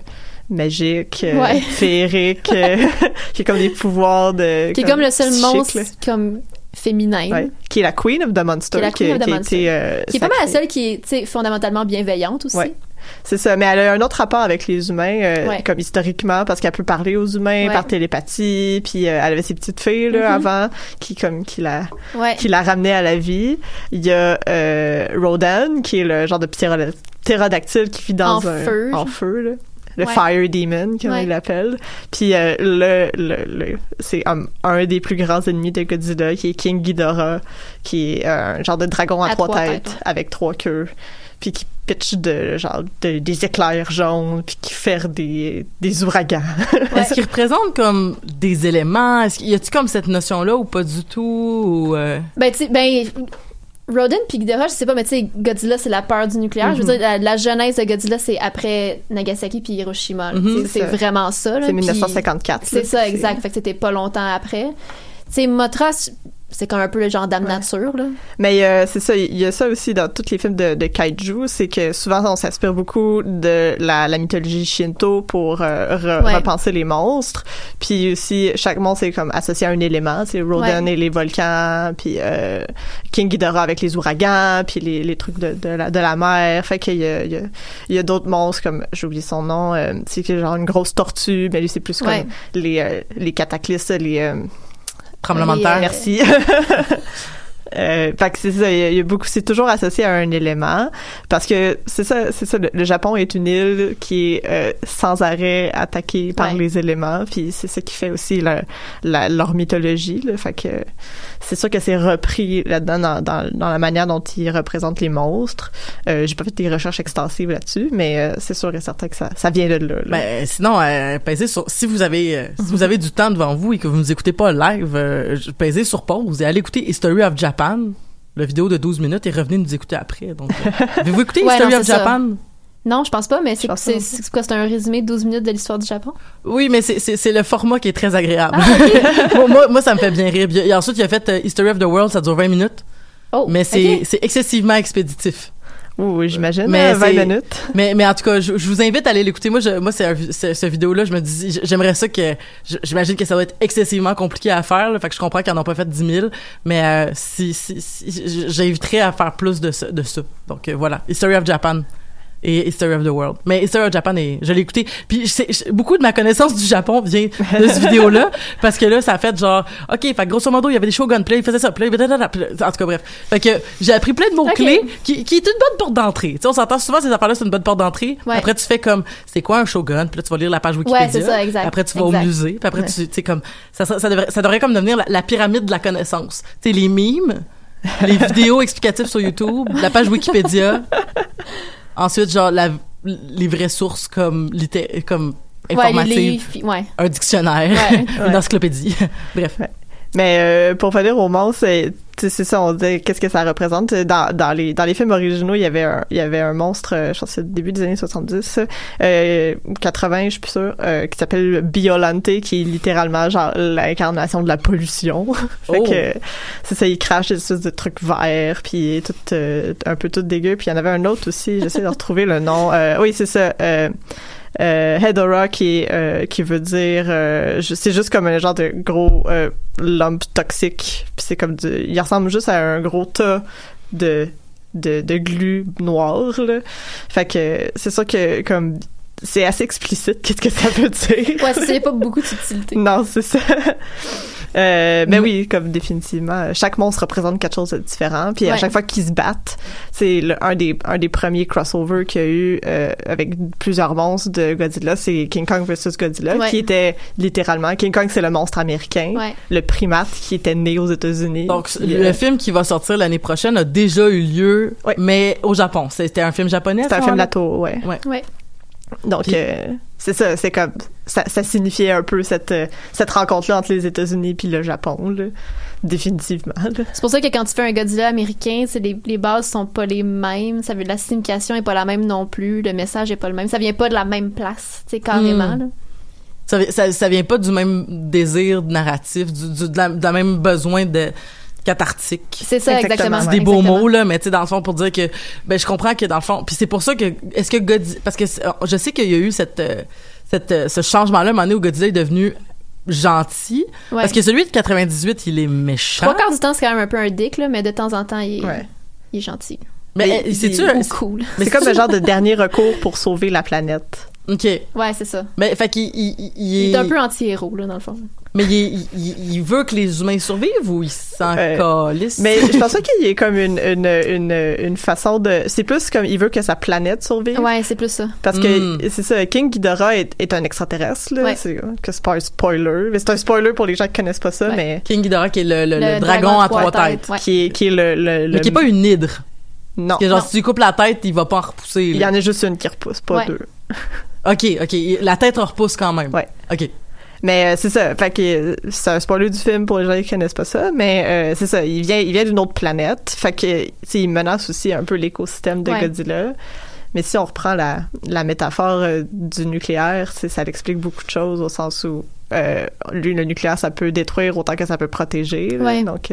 S4: magique, euh,
S5: Ouais. *laughs*
S4: féerique, euh, *laughs* qui a comme des pouvoirs de...
S5: Qui est comme le seul monstre
S4: là.
S5: comme féminin.
S4: Ouais. Qui est la Queen of the Monster.
S5: Qui est la Queen of the
S4: qui a
S5: Monster.
S4: été, euh,
S5: Qui est pas mal la seule qui est, fondamentalement bienveillante aussi.
S4: Ouais. C'est ça, mais elle a un autre rapport avec les humains, euh,
S5: Ouais.
S4: comme historiquement, parce qu'elle peut parler aux humains
S5: Ouais.
S4: par télépathie, puis euh, elle avait ses petites filles là,
S5: Mhm.
S4: avant, qui comme qui la
S5: Ouais.
S4: qui la ramenait à la vie. Il y a euh, Rodan, qui est le genre de ptéroda- ptérodactyle qui vit dans
S5: En
S4: un
S5: feu,
S4: en feu là. Le
S5: Ouais.
S4: Fire Demon, comme
S5: Ouais.
S4: il l'appelle. Puis euh, le, le, le- c'est um, un des plus grands ennemis de Godzilla, qui est King Ghidorah, qui est euh, un genre de dragon à,
S5: À
S4: trois,
S5: trois
S4: têtes,
S5: têtes, ouais.
S4: avec trois queues, puis qui pitch de genre de- des éclairs jaunes, puis qui fait des des ouragans. *laughs*
S3: Est-ce qu'il représente comme des éléments? Est-ce qu'il y a-tu comme cette notion-là ou pas du tout? Ou, euh,
S5: Ben, tu sais, ben, Rodin puis Ghidorah, je sais pas, mais tu sais, Godzilla, c'est la peur du nucléaire. Je veux
S4: Mhm.
S5: dire, la, la genèse de Godzilla, c'est après Nagasaki puis Hiroshima.
S3: Mhm.
S4: C'est
S5: vraiment ça.
S4: c'est
S5: Puis
S4: 1954. là,
S5: C'est ça, exact. Fait que c'était pas longtemps après. Tu sais, Mothra, c'est comme un peu le genre d'âme
S4: Ouais.
S5: nature, là.
S4: Mais euh, c'est ça, il y a ça aussi dans tous les films de, de kaiju, c'est que souvent on s'inspire beaucoup de la, la mythologie shinto pour euh, re-
S5: Ouais.
S4: repenser les monstres. Puis aussi chaque monstre est comme associé à un élément, c'est Rodan
S5: Ouais.
S4: et les volcans, puis euh, King Ghidorah avec les ouragans, puis les, les trucs de, de la de la mer. Fait qu'il y a il y a, il y a d'autres monstres comme j'ai oublié son nom, euh, c'est genre une grosse tortue, mais lui c'est plus comme les euh, les cataclysmes, les euh,
S3: tremblement de terre?
S5: euh,
S4: merci. *laughs* *laughs* Euh, fait que c'est ça, il y a- il y a beaucoup, c'est toujours associé à un élément, parce que c'est ça, c'est ça, le, le Japon est une île qui est euh, sans arrêt attaquée par
S5: Ouais.
S4: les éléments, puis c'est ça qui fait aussi leur, la- leur mythologie, là, fait que c'est sûr que c'est repris là-dedans dans, dans, dans la manière dont ils représentent les monstres. Euh, j'ai pas fait des recherches extensives là-dessus, mais euh, c'est sûr et certain que ça, ça vient de là. là.
S3: Ben, sinon, euh, pesez sur, si vous avez, euh, si vous avez du temps devant vous et que vous nous écoutez pas live, euh, pesez sur pause et allez écouter History of Japan, la vidéo de 12 minutes et revenez nous écouter après. Donc, euh, *laughs* avez-vous écouté
S5: Ouais,
S3: History
S5: non,
S3: of
S5: ça.
S3: Japan?
S5: Non, je pense pas, mais c'est quoi? C'est un résumé de 12 minutes de l'histoire du Japon?
S3: Oui, mais c'est, c'est, c'est le format qui est très agréable.
S5: Ah, *laughs*
S3: moi, moi, moi, ça me fait bien rire. Et ensuite, il a fait euh, History of the World, ça dure 20 minutes,
S5: Oh,
S3: mais c'est,
S5: ok.
S3: c'est excessivement expéditif.
S4: Oui, j'imagine.
S3: Mais
S4: Mais 20
S3: c'est-
S4: minutes.
S3: Mais, mais en tout cas, je, je vous invite à aller l'écouter. Moi, je, moi, c'est ce, ce vidéo-là, je me dis, j'aimerais ça que, j'imagine que ça va être excessivement compliqué à faire. Là, fait que je comprends qu'ils en ont pas fait 10 000, mais euh, si, si, j'inviterais à faire plus de ça. De ça. Donc euh, voilà, History of Japan et History of the World. Mais History of Japan, est, je l'ai écouté. Puis je- beaucoup de ma connaissance du Japon vient de cette *laughs* vidéo-là, parce que là, ça a fait genre, ok, fait grosso modo, il y avait des shoguns, puis là, il faisait ça, puis là, blablabla, puis là, en tout cas, bref. Fait que j'ai appris plein de mots clés qui, qui est une bonne porte d'entrée. Tu sais, on s'entend souvent ces affaires-là, c'est une bonne porte d'entrée.
S5: Ouais.
S3: Après, tu fais comme, c'est quoi un shogun? Puis là, tu vas lire la page
S5: Ouais,
S3: Wikipédia.
S5: c'est ça, exact.
S3: Après, tu vas
S5: Exact.
S3: au musée. Puis après,
S5: Ouais.
S3: tu tu sais, comme, ça, ça, ça devrait, ça devrait comme devenir la, la pyramide de la connaissance. Tu sais, les mimes, les *laughs* vidéos explicatives sur YouTube, la page Wikipédia. *laughs* Ensuite, genre, la, les vraies sources comme, comme informatives.
S5: ouais.
S3: un dictionnaire,
S5: Ouais. *laughs*
S3: une encyclopédie. *laughs* Bref.
S4: Mais euh, pour venir au monstre, c'est c'est ça, on dit qu'est-ce que ça représente? Dans, dans les dans les films originaux, il y avait un il y avait un monstre, euh, je pense que c'est le début des années 70, euh, 80, je suis plus sûre, euh, qui s'appelle Biolante, qui est littéralement genre l'incarnation de la pollution. *laughs* fait
S3: Oh.
S4: que c'est ça, il crache des espèces de trucs verts, puis tout euh, un peu tout dégueu. Puis il y en avait un autre aussi, j'essaie de retrouver le nom. Euh, oui, c'est ça. Euh, Hedora qui euh, qui veut dire euh, c'est juste comme un genre de gros lump toxique. Puis c'est comme du, il ressemble juste à un gros tas de de, de glu noir là. Fait que c'est sûr que comme c'est assez explicite qu'est-ce que ça veut dire.
S5: Ouais, c'est pas beaucoup de subtilité.
S4: non c'est ça Euh, mais oui, comme définitivement, chaque monstre représente quelque chose de différent. Puis à chaque fois qu'ils se battent, c'est le- un des un des premiers crossovers qu'il y a eu euh, avec plusieurs monstres de Godzilla, c'est King Kong versus Godzilla,
S5: Ouais.
S4: qui était littéralement King Kong, c'est le monstre américain,
S5: Ouais.
S4: le primate qui était né aux États-Unis.
S3: Donc, le film qui va sortir l'année prochaine a déjà eu lieu,
S4: Ouais.
S3: mais au Japon. C'était un film japonais? ce
S4: un film d'Ato, ouais.
S5: Ouais.
S4: Donc
S3: Puis-
S4: euh, c'est ça, c'est comme ça, ça signifiait un peu cette euh, cette rencontre-là entre les États-Unis puis le Japon, là, définitivement. là.
S5: C'est pour ça que quand tu fais un Godzilla américain, c'est les, les bases sont pas les mêmes. Ça veut la signification est pas la même non plus. Le message est pas le même. Ça vient pas de la même place, tu sais, carrément.
S3: Hmm.
S5: là.
S3: Ça, ça, ça vient pas du même désir narratif, du, du, de, la, de la même besoin de cathartique.
S5: C'est ça, exactement.
S4: Exactement,
S3: C'est des beaux
S5: Exactement.
S3: mots là, mais tu sais dans le fond pour dire que ben je comprends que dans le fond, puis c'est pour ça que est-ce que Godzilla parce que je sais qu'il y a eu cette euh, cette euh, ce changement là à un moment donné où Godzilla est devenu gentil
S5: Ouais.
S3: parce que celui de 98 il est méchant.
S5: Trois quarts du temps, c'est quand même un peu un dick, là, mais de temps en temps, il est,
S4: Ouais.
S5: il est gentil.
S3: mais *laughs* c'est-tu
S5: cool.
S3: mais
S4: C'est comme le genre de dernier recours pour sauver la planète.
S3: OK.
S5: Ouais, c'est ça.
S3: Mais fait qu'il il, il, il
S5: Il
S3: est,
S5: est un peu anti-héros, là, dans le fond.
S3: Mais il, est- il, il veut que les humains survivent ou il s'en
S4: Euh,
S3: calisse?
S4: Mais je pense pas qu'il y ait comme une, une, une, une façon de... C'est plus comme il veut que sa planète survive.
S5: Ouais, c'est plus ça.
S4: Parce que
S3: Mm.
S4: c'est ça, King Ghidorah est, est un extraterrestre, là.
S5: Ouais.
S4: C'est que c'est pas un spoiler. Mais c'est un spoiler pour les gens qui connaissent pas ça,
S5: Ouais.
S4: mais
S3: King Ghidorah qui est le, le,
S5: Le
S3: le dragon à trois têtes.
S5: Ouais.
S4: qui est, qui est le, le,
S3: Mais qui est pas une hydre.
S4: Non.
S3: Parce que genre,
S5: Non.
S3: si tu lui coupes la tête, il va pas en repousser.
S4: Il y en a juste une qui repousse, pas
S5: Ouais.
S4: deux.
S3: OK, OK. La tête repousse quand même.
S4: Ouais.
S3: OK.
S4: Mais euh, c'est ça, fait que euh, c'est un spoiler du film pour les gens qui connaissent pas ça, mais euh, c'est ça, il vient il vient d'une autre planète, fait que il menace aussi un peu l'écosystème de
S5: Ouais.
S4: Godzilla. Mais si on reprend la, la métaphore euh, du nucléaire, ça l'explique beaucoup de choses au sens où lui le nucléaire ça peut détruire autant que ça peut protéger. là.
S5: Ouais.
S4: donc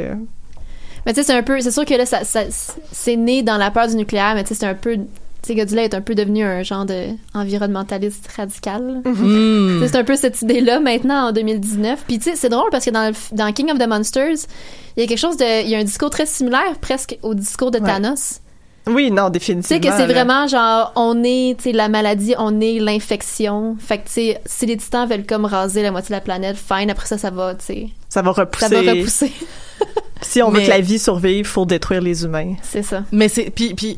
S5: Mais tu sais, c'est un peu. C'est sûr que là, ça, ça- c'est né dans la peur du nucléaire, mais tu sais, c'est un peu. Tu sais, Godzilla est un peu devenu un genre de environnementaliste radical. là.
S3: Hmm.
S5: Tu C'est un peu cette idée-là maintenant en 2019. Puis tu sais, c'est drôle parce que dans, le f- dans King of the Monsters, il y a quelque chose de. Il y a un discours très similaire presque au discours de
S4: Ouais.
S5: Thanos.
S4: oui, non,
S5: Tu
S4: définitivement.
S5: sais que c'est vraiment genre, on est, tu sais, la maladie, on est l'infection. Fait que tu sais, si les titans veulent comme raser la moitié de la planète, fine, après ça, ça va, tu sais,
S4: ça va repousser.
S5: ça va repousser.
S4: Si on veut
S3: Mais-
S4: que la vie survive, faut détruire les humains.
S5: C'est ça.
S3: Mais c'est puis puis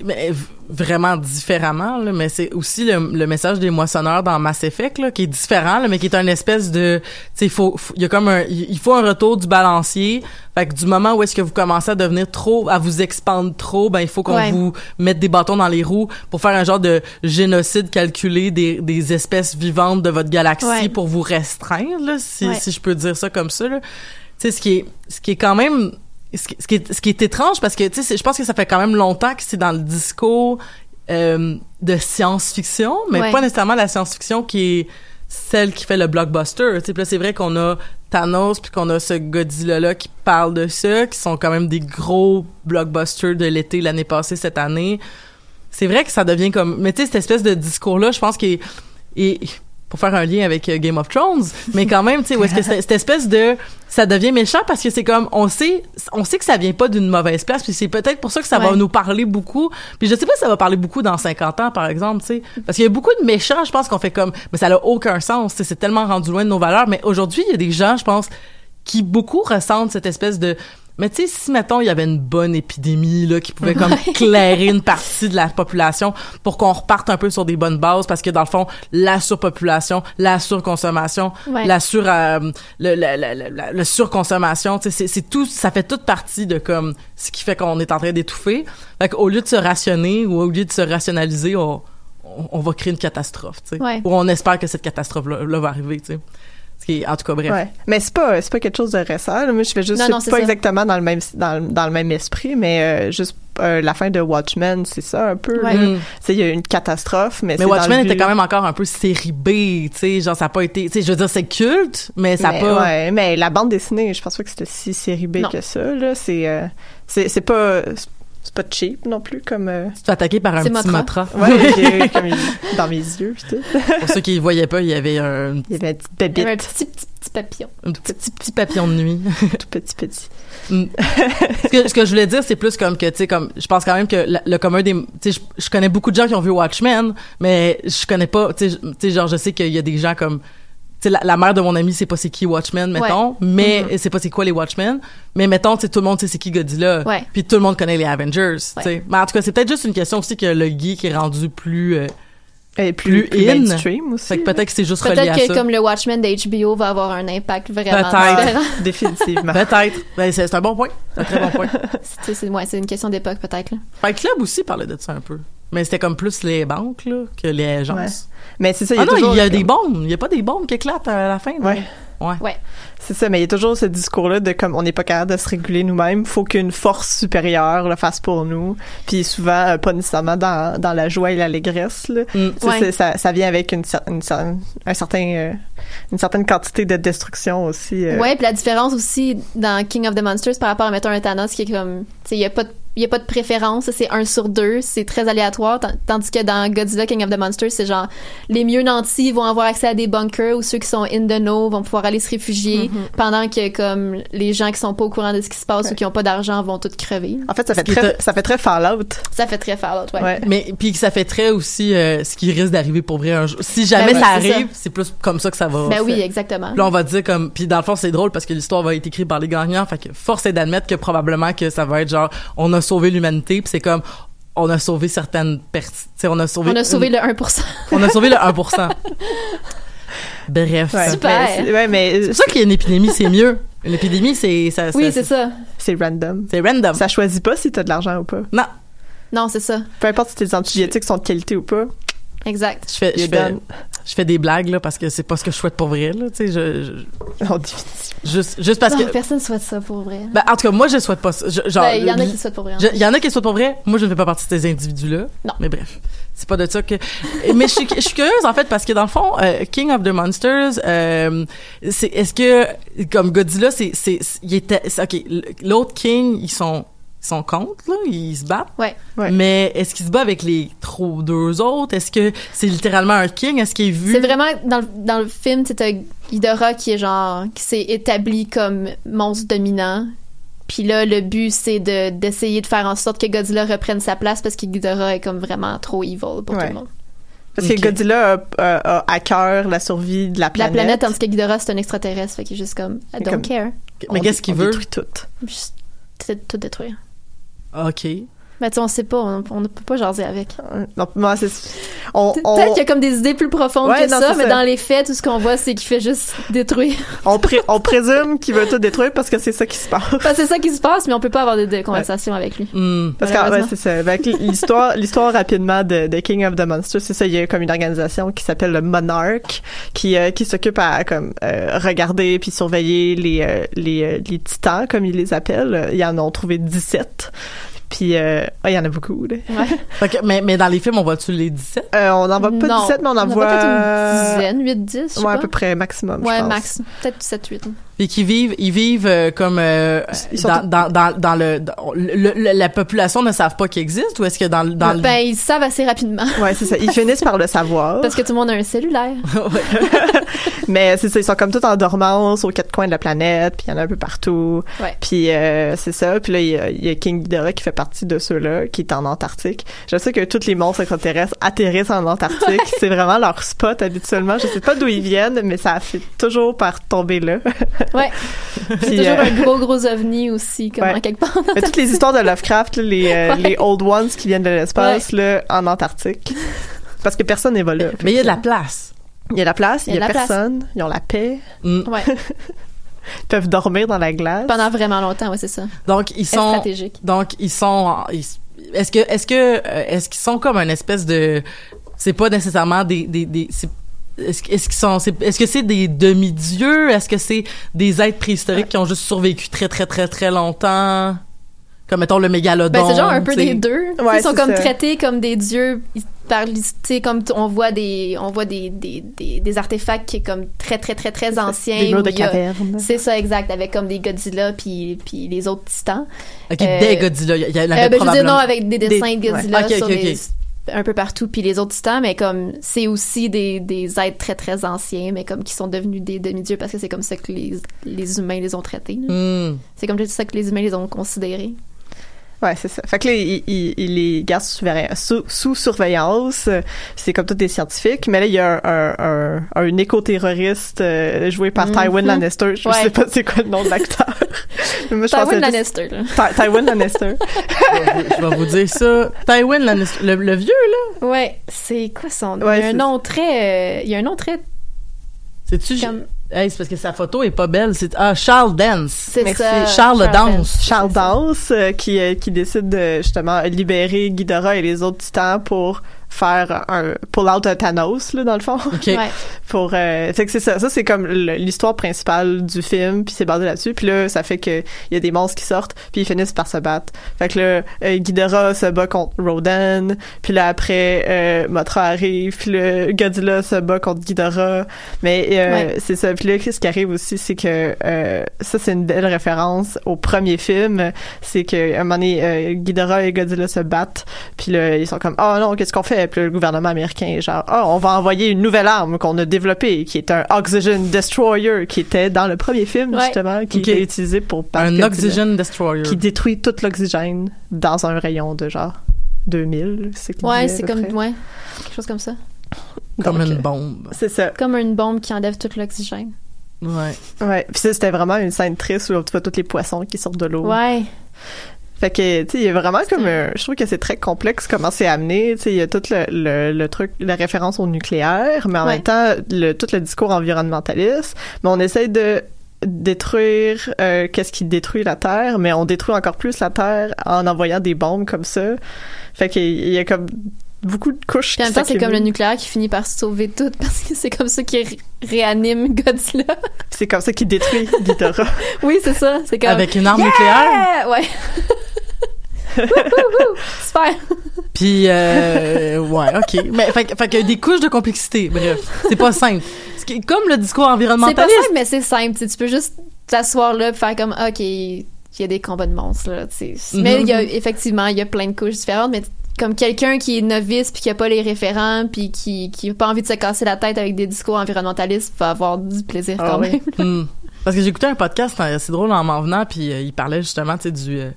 S3: vraiment différemment là, mais c'est aussi le, le message des moissonneurs dans Mass Effect là, qui est différent là, mais qui est un espèce de tu sais il faut il y a comme un il il faut un retour du balancier. Fait que du moment où est-ce que vous commencez à devenir trop à vous expandre trop, ben il faut qu'on
S5: Ouais.
S3: vous mette des bâtons dans les roues pour faire un genre de génocide calculé des des espèces vivantes de votre galaxie
S5: Ouais.
S3: pour vous restreindre là, si
S5: Ouais.
S3: si je peux dire ça comme ça là. Tu sais ce qui est ce qui est quand même ce qui, ce qui est, ce qui est étrange parce que tu sais je pense que ça fait quand même longtemps que c'est dans le discours euh, de science-fiction mais
S5: Ouais.
S3: pas nécessairement la science-fiction qui est celle qui fait le blockbuster tu sais c'est vrai qu'on a Thanos puis qu'on a ce Godzilla là qui parle de ça qui sont quand même des gros blockbusters de l'été l'année passée cette année c'est vrai que ça devient comme mais tu sais cette espèce de discours là je pense qu'il est- pour faire un lien avec euh, Game of Thrones mais quand même tu sais où est-ce que cette espèce de ça devient méchant parce que c'est comme on sait on sait que ça vient pas d'une mauvaise place puis c'est peut-être pour ça que ça va nous parler beaucoup. Puis je sais pas si ça va parler beaucoup dans 50 ans par exemple tu sais. Parce qu'il y a beaucoup de méchants je pense qu'on fait comme mais ça n'a aucun sens tu sais, c'est tellement rendu loin de nos valeurs. Mais aujourd'hui il y a des gens je pense qui beaucoup ressentent cette espèce de mais tu sais, si, mettons, il y avait une bonne épidémie, là, qui pouvait comme clairer une partie de la population pour qu'on reparte un peu sur des bonnes bases, parce que dans le fond, la surpopulation, la surconsommation,
S5: Ouais.
S3: la sur, euh, le, le, le, le- le surconsommation, tu sais, c'est- tout, ça fait toute partie de comme ce qui fait qu'on est en train d'étouffer. Fait qu'au lieu de se rationner ou au lieu de se rationaliser, on, on, on va créer une catastrophe, tu sais.
S5: Ouais.
S3: Ou on espère que cette catastrophe-là là, va arriver, tu sais. Ce qui est, en tout cas, bref.
S4: Ouais. Mais c'est pas c'est pas quelque chose de récent. là. Moi, je fais juste
S5: Non, non,
S4: pas
S5: ça.
S4: exactement dans le même dans, le- dans le même esprit, mais euh, juste euh, la fin de Watchmen, c'est ça un peu.
S5: Ouais.
S3: Mm.
S4: Il y a eu une catastrophe, mais,
S3: Mais
S4: c'est dans
S3: Watchmen
S4: le
S3: était quand même encore un peu série B, tu sais, genre ça a pas été, tu sais, je veux dire c'est culte, mais ça
S4: mais,
S3: pas.
S4: ouais, mais la bande dessinée, je pense pas que c'était si série B
S5: Non.
S4: que ça. Là, c'est euh, c'est c'est pas c'est pas cheap non plus comme. euh,
S3: Tu te fais attaquer par un
S5: C'est
S3: petit
S5: Motra.
S3: Motra.
S4: Ouais, j'ai *laughs* comme il- dans mes yeux, pis tout.
S3: Pour ceux qui ne voyaient pas, il y avait un,
S4: Il y avait
S5: y avait un petit, petit, petit papillon.
S3: un petit, petit papillon de nuit. *laughs*
S4: tout petit petit.
S3: Mm. ce, que, ce que je voulais dire, c'est plus comme que, tu sais, comme, je pense quand même que la- le commun des, tu sais, je, je connais beaucoup de gens qui ont vu Watchmen, mais je connais pas, tu sais, je- tu sais, genre, je sais qu'il y a des gens comme, sais, la, la mère de mon ami, c'est pas c'est qui Watchmen, mettons, mais c'est pas c'est quoi les Watchmen, mais mettons, tu tout le monde sait c'est qui Godzilla,
S5: Ouais.
S3: puis tout le monde connaît les Avengers, tu sais.
S5: Ouais.
S3: Mais en tout cas, c'est peut-être juste une question aussi que le geek est rendu plus, euh,
S4: Et plus,
S3: Plus
S4: plus
S3: in.
S4: mainstream aussi.
S3: fait que peut-être que c'est juste relié à
S5: Peut-être que
S3: ça.
S5: comme le Watchmen d'HBO va avoir un impact vraiment différent. *laughs*
S4: Définitivement.
S3: Peut-être. Ben, c'est un bon point. C'est un très bon point. *laughs*
S5: C'est- ouais, une question d'époque peut-être.
S3: Fight Club aussi parlait de ça un peu. Mais c'était comme plus les banques là, que les agences.
S4: Ouais. Mais c'est ça, il y a
S3: Ah non,
S4: toujours
S3: il y a
S4: comme-
S3: des bombes. Il y a pas des bombes qui éclatent à la fin.
S4: Ouais.
S3: Ouais.
S4: C'est ça, mais il y a toujours ce discours-là de comme on n'est pas capable de se réguler nous-mêmes, faut qu'une force supérieure le fasse pour nous. Puis souvent, euh, pas nécessairement dans, dans la joie et l'allégresse. Là.
S3: Mm.
S4: Ça,
S5: Ouais.
S4: ça, ça vient avec une, une, cer- un certain, euh, une certaine quantité de destruction aussi. euh.
S5: Ouais, puis la différence aussi dans King of the Monsters par rapport à mettons un Thanos qui est comme, tu sais, il y a pas de il y a pas de préférence, c'est un sur deux, c'est très aléatoire, tan- tandis que dans Godzilla King of the Monsters, c'est genre les mieux nantis vont avoir accès à des bunkers ou ceux qui sont in the know vont pouvoir aller se réfugier pendant que comme les gens qui sont pas au courant de ce qui se passe ou qui ont pas d'argent vont tous crever.
S4: En fait, ça fait, très, ça fait très Fallout.
S5: Ça fait très Fallout, ouais.
S4: Ouais.
S3: Mais puis ça fait très aussi euh, ce qui risque d'arriver pour vrai un jour. Si jamais
S5: Ben oui,
S3: ça arrive, c'est plus comme ça que ça va.
S5: Ben oui, exactement.
S3: Là, on va dire comme puis dans le fond c'est drôle parce que l'histoire va être écrite par les gagnants, fait que force est d'admettre que probablement que ça va être genre on a sauvé l'humanité, puis c'est comme on a sauvé certaines personnes, on a sauvé
S5: On a sauvé
S3: une-
S5: le 1%.
S3: on a sauvé le 1%. *laughs* Bref.
S4: Ouais,
S5: Super.
S4: mais ouais, mais
S3: C'est pour ça qu'il y a une épidémie, c'est mieux. Une épidémie, c'est ça,
S5: Oui, c'est ça.
S4: c'est random.
S3: c'est random.
S4: Ça choisit pas si t'as de l'argent ou pas.
S3: Non,
S5: Non, c'est ça.
S4: Peu importe si tes antibiotiques sont de qualité ou pas.
S5: Exact.
S3: je fais je fais, je fais des blagues là parce que c'est pas ce que je souhaite pour vrai là, tu sais je, je-
S4: On dit-
S3: juste juste parce
S5: non,
S3: que
S5: personne souhaite ça pour vrai.
S3: ben, en tout cas moi je souhaite pas ça.
S5: Ben, il y en a
S3: le-
S5: qui souhaitent pour vrai.
S3: il y en a qui souhaitent pour vrai. Moi, je ne fais pas partie de ces individus-là.
S5: Non.
S3: Mais bref, c'est pas de ça que. Mais je suis, je suis curieuse en fait parce que dans le fond, euh, King of the Monsters, euh, c'est est-ce que comme Godzilla, c'est c'est c'est- il était c'est- ok l'autre King, ils sont sont contre là, ils se battent.
S5: Ouais.
S4: Ouais.
S3: Mais est-ce qu'il se bat avec les trop deux autres? Est-ce que c'est littéralement un King? Est-ce qu'il est vu?
S5: C'est vraiment dans le, dans le film, t'as Ghidorah qui est genre qui s'est établi comme monstre dominant. Puis là, le but c'est de d'essayer de faire en sorte que Godzilla reprenne sa place parce que Ghidorah est comme vraiment trop evil pour tout le monde.
S4: Parce que Godzilla a, a- a à cœur la survie de la
S5: La
S4: planète.
S5: planète, tandis que Ghidorah c'est un extraterrestre, fait qu'il est juste comme I don't
S4: comme-
S5: care.
S3: Mais
S4: On
S3: qu'est-ce qu'il
S4: on
S3: veut?
S4: détruit tout.
S5: Juste- tout, tout détruire.
S3: OK.
S5: Mais tu sais, on sait pas, on, on ne peut pas jaser avec.
S4: Non, moi, c'est... On, on,
S5: Peut-être qu'il y a comme des idées plus profondes
S4: Ouais,
S5: que
S4: non,
S5: ça, mais
S4: ça.
S5: dans les faits, tout ce qu'on voit, c'est qu'il fait juste *laughs* détruire.
S4: on, pré- on présume qu'il veut tout détruire parce que c'est ça qui se passe.
S5: Enfin, c'est ça qui se passe, mais on peut pas avoir de, de conversation avec lui.
S3: Hmm.
S4: Parce que ouais, c'est ça. L'histoire, l'histoire rapidement de, de King of the Monsters, c'est ça. Il y a comme une organisation qui s'appelle le Monarch, qui euh, qui s'occupe à comme euh, regarder puis surveiller les euh, les euh, les titans comme ils les appellent. Ils en ont trouvé 17. Puis euh, ah, il y en a beaucoup. Là.
S5: Ouais. *laughs*
S3: Fait que- mais, mais dans les films, on voit-tu les 17?
S4: Euh, on n'en voit pas
S5: Non,
S4: 17, mais on en
S5: on
S4: voit
S5: peut-être une dizaine, 8, 10, je sais
S4: Ouais, à
S5: pas.
S4: peu près maximum. je
S5: Ouais,
S4: pense.
S5: max. Peut-être 7, 8.
S3: Et qui vivent, ils vivent euh, comme euh,
S4: Ils sont
S3: dans, dans, dans, le, dans- le- le- la population ne savent pas qu'ils existent ou est-ce que dans, le- dans le-
S5: Ben, ils savent assez rapidement.
S4: Ouais, c'est ça. Ils *laughs* finissent par le savoir.
S5: Parce que tout le monde a un cellulaire. *laughs* *laughs*
S4: Mais c'est ça, ils sont comme tout en dormance aux quatre coins de la planète, puis il y en a un peu partout.
S5: Ouais.
S4: Puis euh, c'est ça. Puis là, il y a, il y a King Ghidorah qui fait partie de ceux-là, qui est en Antarctique. Je sais que tous les monstres extraterrestres atterrissent en Antarctique. c'est vraiment leur spot habituellement. Je sais pas d'où ils viennent, mais ça fait toujours par tomber là.
S5: Ouais. C'est toujours
S4: euh,
S5: un gros, gros ovni aussi, comme
S4: Ouais.
S5: en quelque part.
S4: mais toutes les histoires de Lovecraft, là, les, euh,
S5: Ouais.
S4: les old ones qui viennent de l'espace, là, en Antarctique. Parce que personne n'est là.
S3: Mais il y a de la place.
S4: Il y a la place, il y a,
S5: de la place.
S4: personne, ils ont la paix,
S3: Hmm.
S5: Ouais. *laughs*
S4: ils peuvent dormir dans la glace.
S5: Pendant vraiment longtemps, ouais, c'est ça.
S3: Donc ils sont
S5: stratégique.
S3: donc ils sont ils- est-ce que est-ce que euh, est-ce qu'ils sont comme une espèce de c'est pas nécessairement des des, des c'est- est-ce, que- est-ce qu'ils sont c'est- est-ce que c'est des demi-dieux? Est-ce que c'est des êtres préhistoriques qui ont juste survécu très très très très longtemps? Comme mettons le mégalodon
S5: Ben, c'est genre un peu des deux.
S4: Ouais,
S5: ils sont comme
S4: ça.
S5: traités comme des dieux sais, comme on voit des, on voit des, des, des, des artefacts qui est comme très, très, très, très anciens.
S4: Des murs de caverne.
S5: C'est ça, exact, avec comme des Godzilla puis, puis les autres titans.
S3: ok
S5: Euh,
S3: des Godzilla il y, en avait
S5: Euh, ben, je veux dire,
S3: probablement
S5: non, avec des dessins de Godzilla
S3: ouais. Ok,
S5: sur
S3: ok,
S5: des-
S3: ok.
S5: Un peu partout, puis les autres titans, mais comme c'est aussi des, des êtres très, très anciens, mais comme qui sont devenus des demi-dieux parce que c'est comme ça que les, les humains les ont traités.
S3: Hmm.
S5: C'est comme ça que les humains les ont considérés.
S4: Ouais, c'est ça. Fait que là, il, il, il les garde sous, sous, sous surveillance. C'est comme tous des scientifiques. Mais là, il y a un, un, un, un éco-terroriste euh, joué par
S5: Mhm.
S4: Tywin Lannister. Je
S5: Ouais.
S4: sais pas c'est quoi le nom de l'acteur. *laughs*
S5: Tywin Lannister.
S4: Ty- Tywin Lannister. *laughs*
S3: je vais vous dire ça Tywin Lannister le, le vieux là
S5: Ouais, c'est quoi son
S4: Ouais,
S5: Il y a un
S4: c'est-
S5: nom très. euh, il y a un nom très.
S3: c'est-tu
S5: Comme...
S3: Hey, c'est parce que sa photo est pas belle c'est ah Charles Dance.
S5: C'est ça.
S3: Charles le danse
S4: Charles Dance, euh, qui, euh, qui décide de justement libérer Ghidorah et les autres titans pour faire un pull out un Thanos là dans le fond. *laughs*
S5: Ouais.
S4: pour euh, fait que c'est ça. Ça c'est comme l'histoire principale du film puis c'est basé là-dessus. Puis là ça fait que il y a des monstres qui sortent puis ils finissent par se battre. Fait que là euh, Ghidorah se bat contre Rodan puis là après euh, Mothra arrive puis le Godzilla se bat contre Ghidorah. Mais euh,
S5: Ouais.
S4: c'est ça. Puis là ce qui arrive aussi c'est que euh, ça c'est une belle référence au premier film. C'est que à un moment donné euh, Ghidorah et Godzilla se battent puis là ils sont comme oh non qu'est-ce qu'on fait? Puis là, le gouvernement américain est genre oh on va envoyer une nouvelle arme qu'on a développée qui est un oxygen destroyer qui était dans le premier film
S5: Ouais.
S4: justement qui est utilisé pour
S3: un oxygen destroyer
S4: qui détruit tout l'oxygène dans un rayon de genre 2000 c'est
S5: Ouais, c'est comme.
S4: près.
S5: Ouais. Quelque chose comme ça.
S3: comme
S4: Donc,
S3: une
S4: euh,
S3: bombe
S4: c'est ça
S5: Comme une bombe qui enlève tout l'oxygène.
S3: ouais
S4: ouais puis ça c'était vraiment une scène triste où tu vois tous les poissons qui sortent de l'eau
S5: Ouais.
S4: Fait que, tu sais, il y a vraiment comme un, je trouve que c'est très complexe comment c'est amené, tu sais, il y a tout le, le, le truc, la référence au nucléaire, mais en
S5: Ouais.
S4: même temps, le, tout le discours environnementaliste, mais on essaye de détruire euh, qu'est-ce qui détruit la Terre, mais on détruit encore plus la Terre en envoyant des bombes comme ça. Fait qu'il y a- il y a comme beaucoup de couches
S5: Puis en
S4: qui
S5: même temps, c'est comme le nucléaire qui finit par sauver tout *laughs* parce que c'est comme ça qui ré- réanime Godzilla.
S4: C'est comme ça qui détruit *laughs* Ghidorah.
S5: oui, c'est ça. C'est comme.
S3: avec une arme nucléaire?
S5: Yeah! Ouais. Super.
S3: Puis, euh, ouais, ok. Mais, fait, que- fait qu'il y a des couches de complexité. Bref, c'est pas simple. Comme le discours
S5: C'est pas
S3: environnementaliste.
S5: simple, mais c'est simple. Tu peux juste t'asseoir là et faire comme, OK, il y a des combats de monstres, là. tu sais. Mais il y a, effectivement, il y a plein de couches différentes, mais comme quelqu'un qui est novice puis qui a pas les référents puis qui, qui a pas envie de se casser la tête avec des discours environnementalistes va avoir du plaisir
S4: Ah
S5: quand
S4: oui.
S5: même.
S3: Hmm. Parce que j'ai écouté un podcast, euh, c'est drôle en m'en venant, puis euh, il parlait justement, tu sais, du... euh,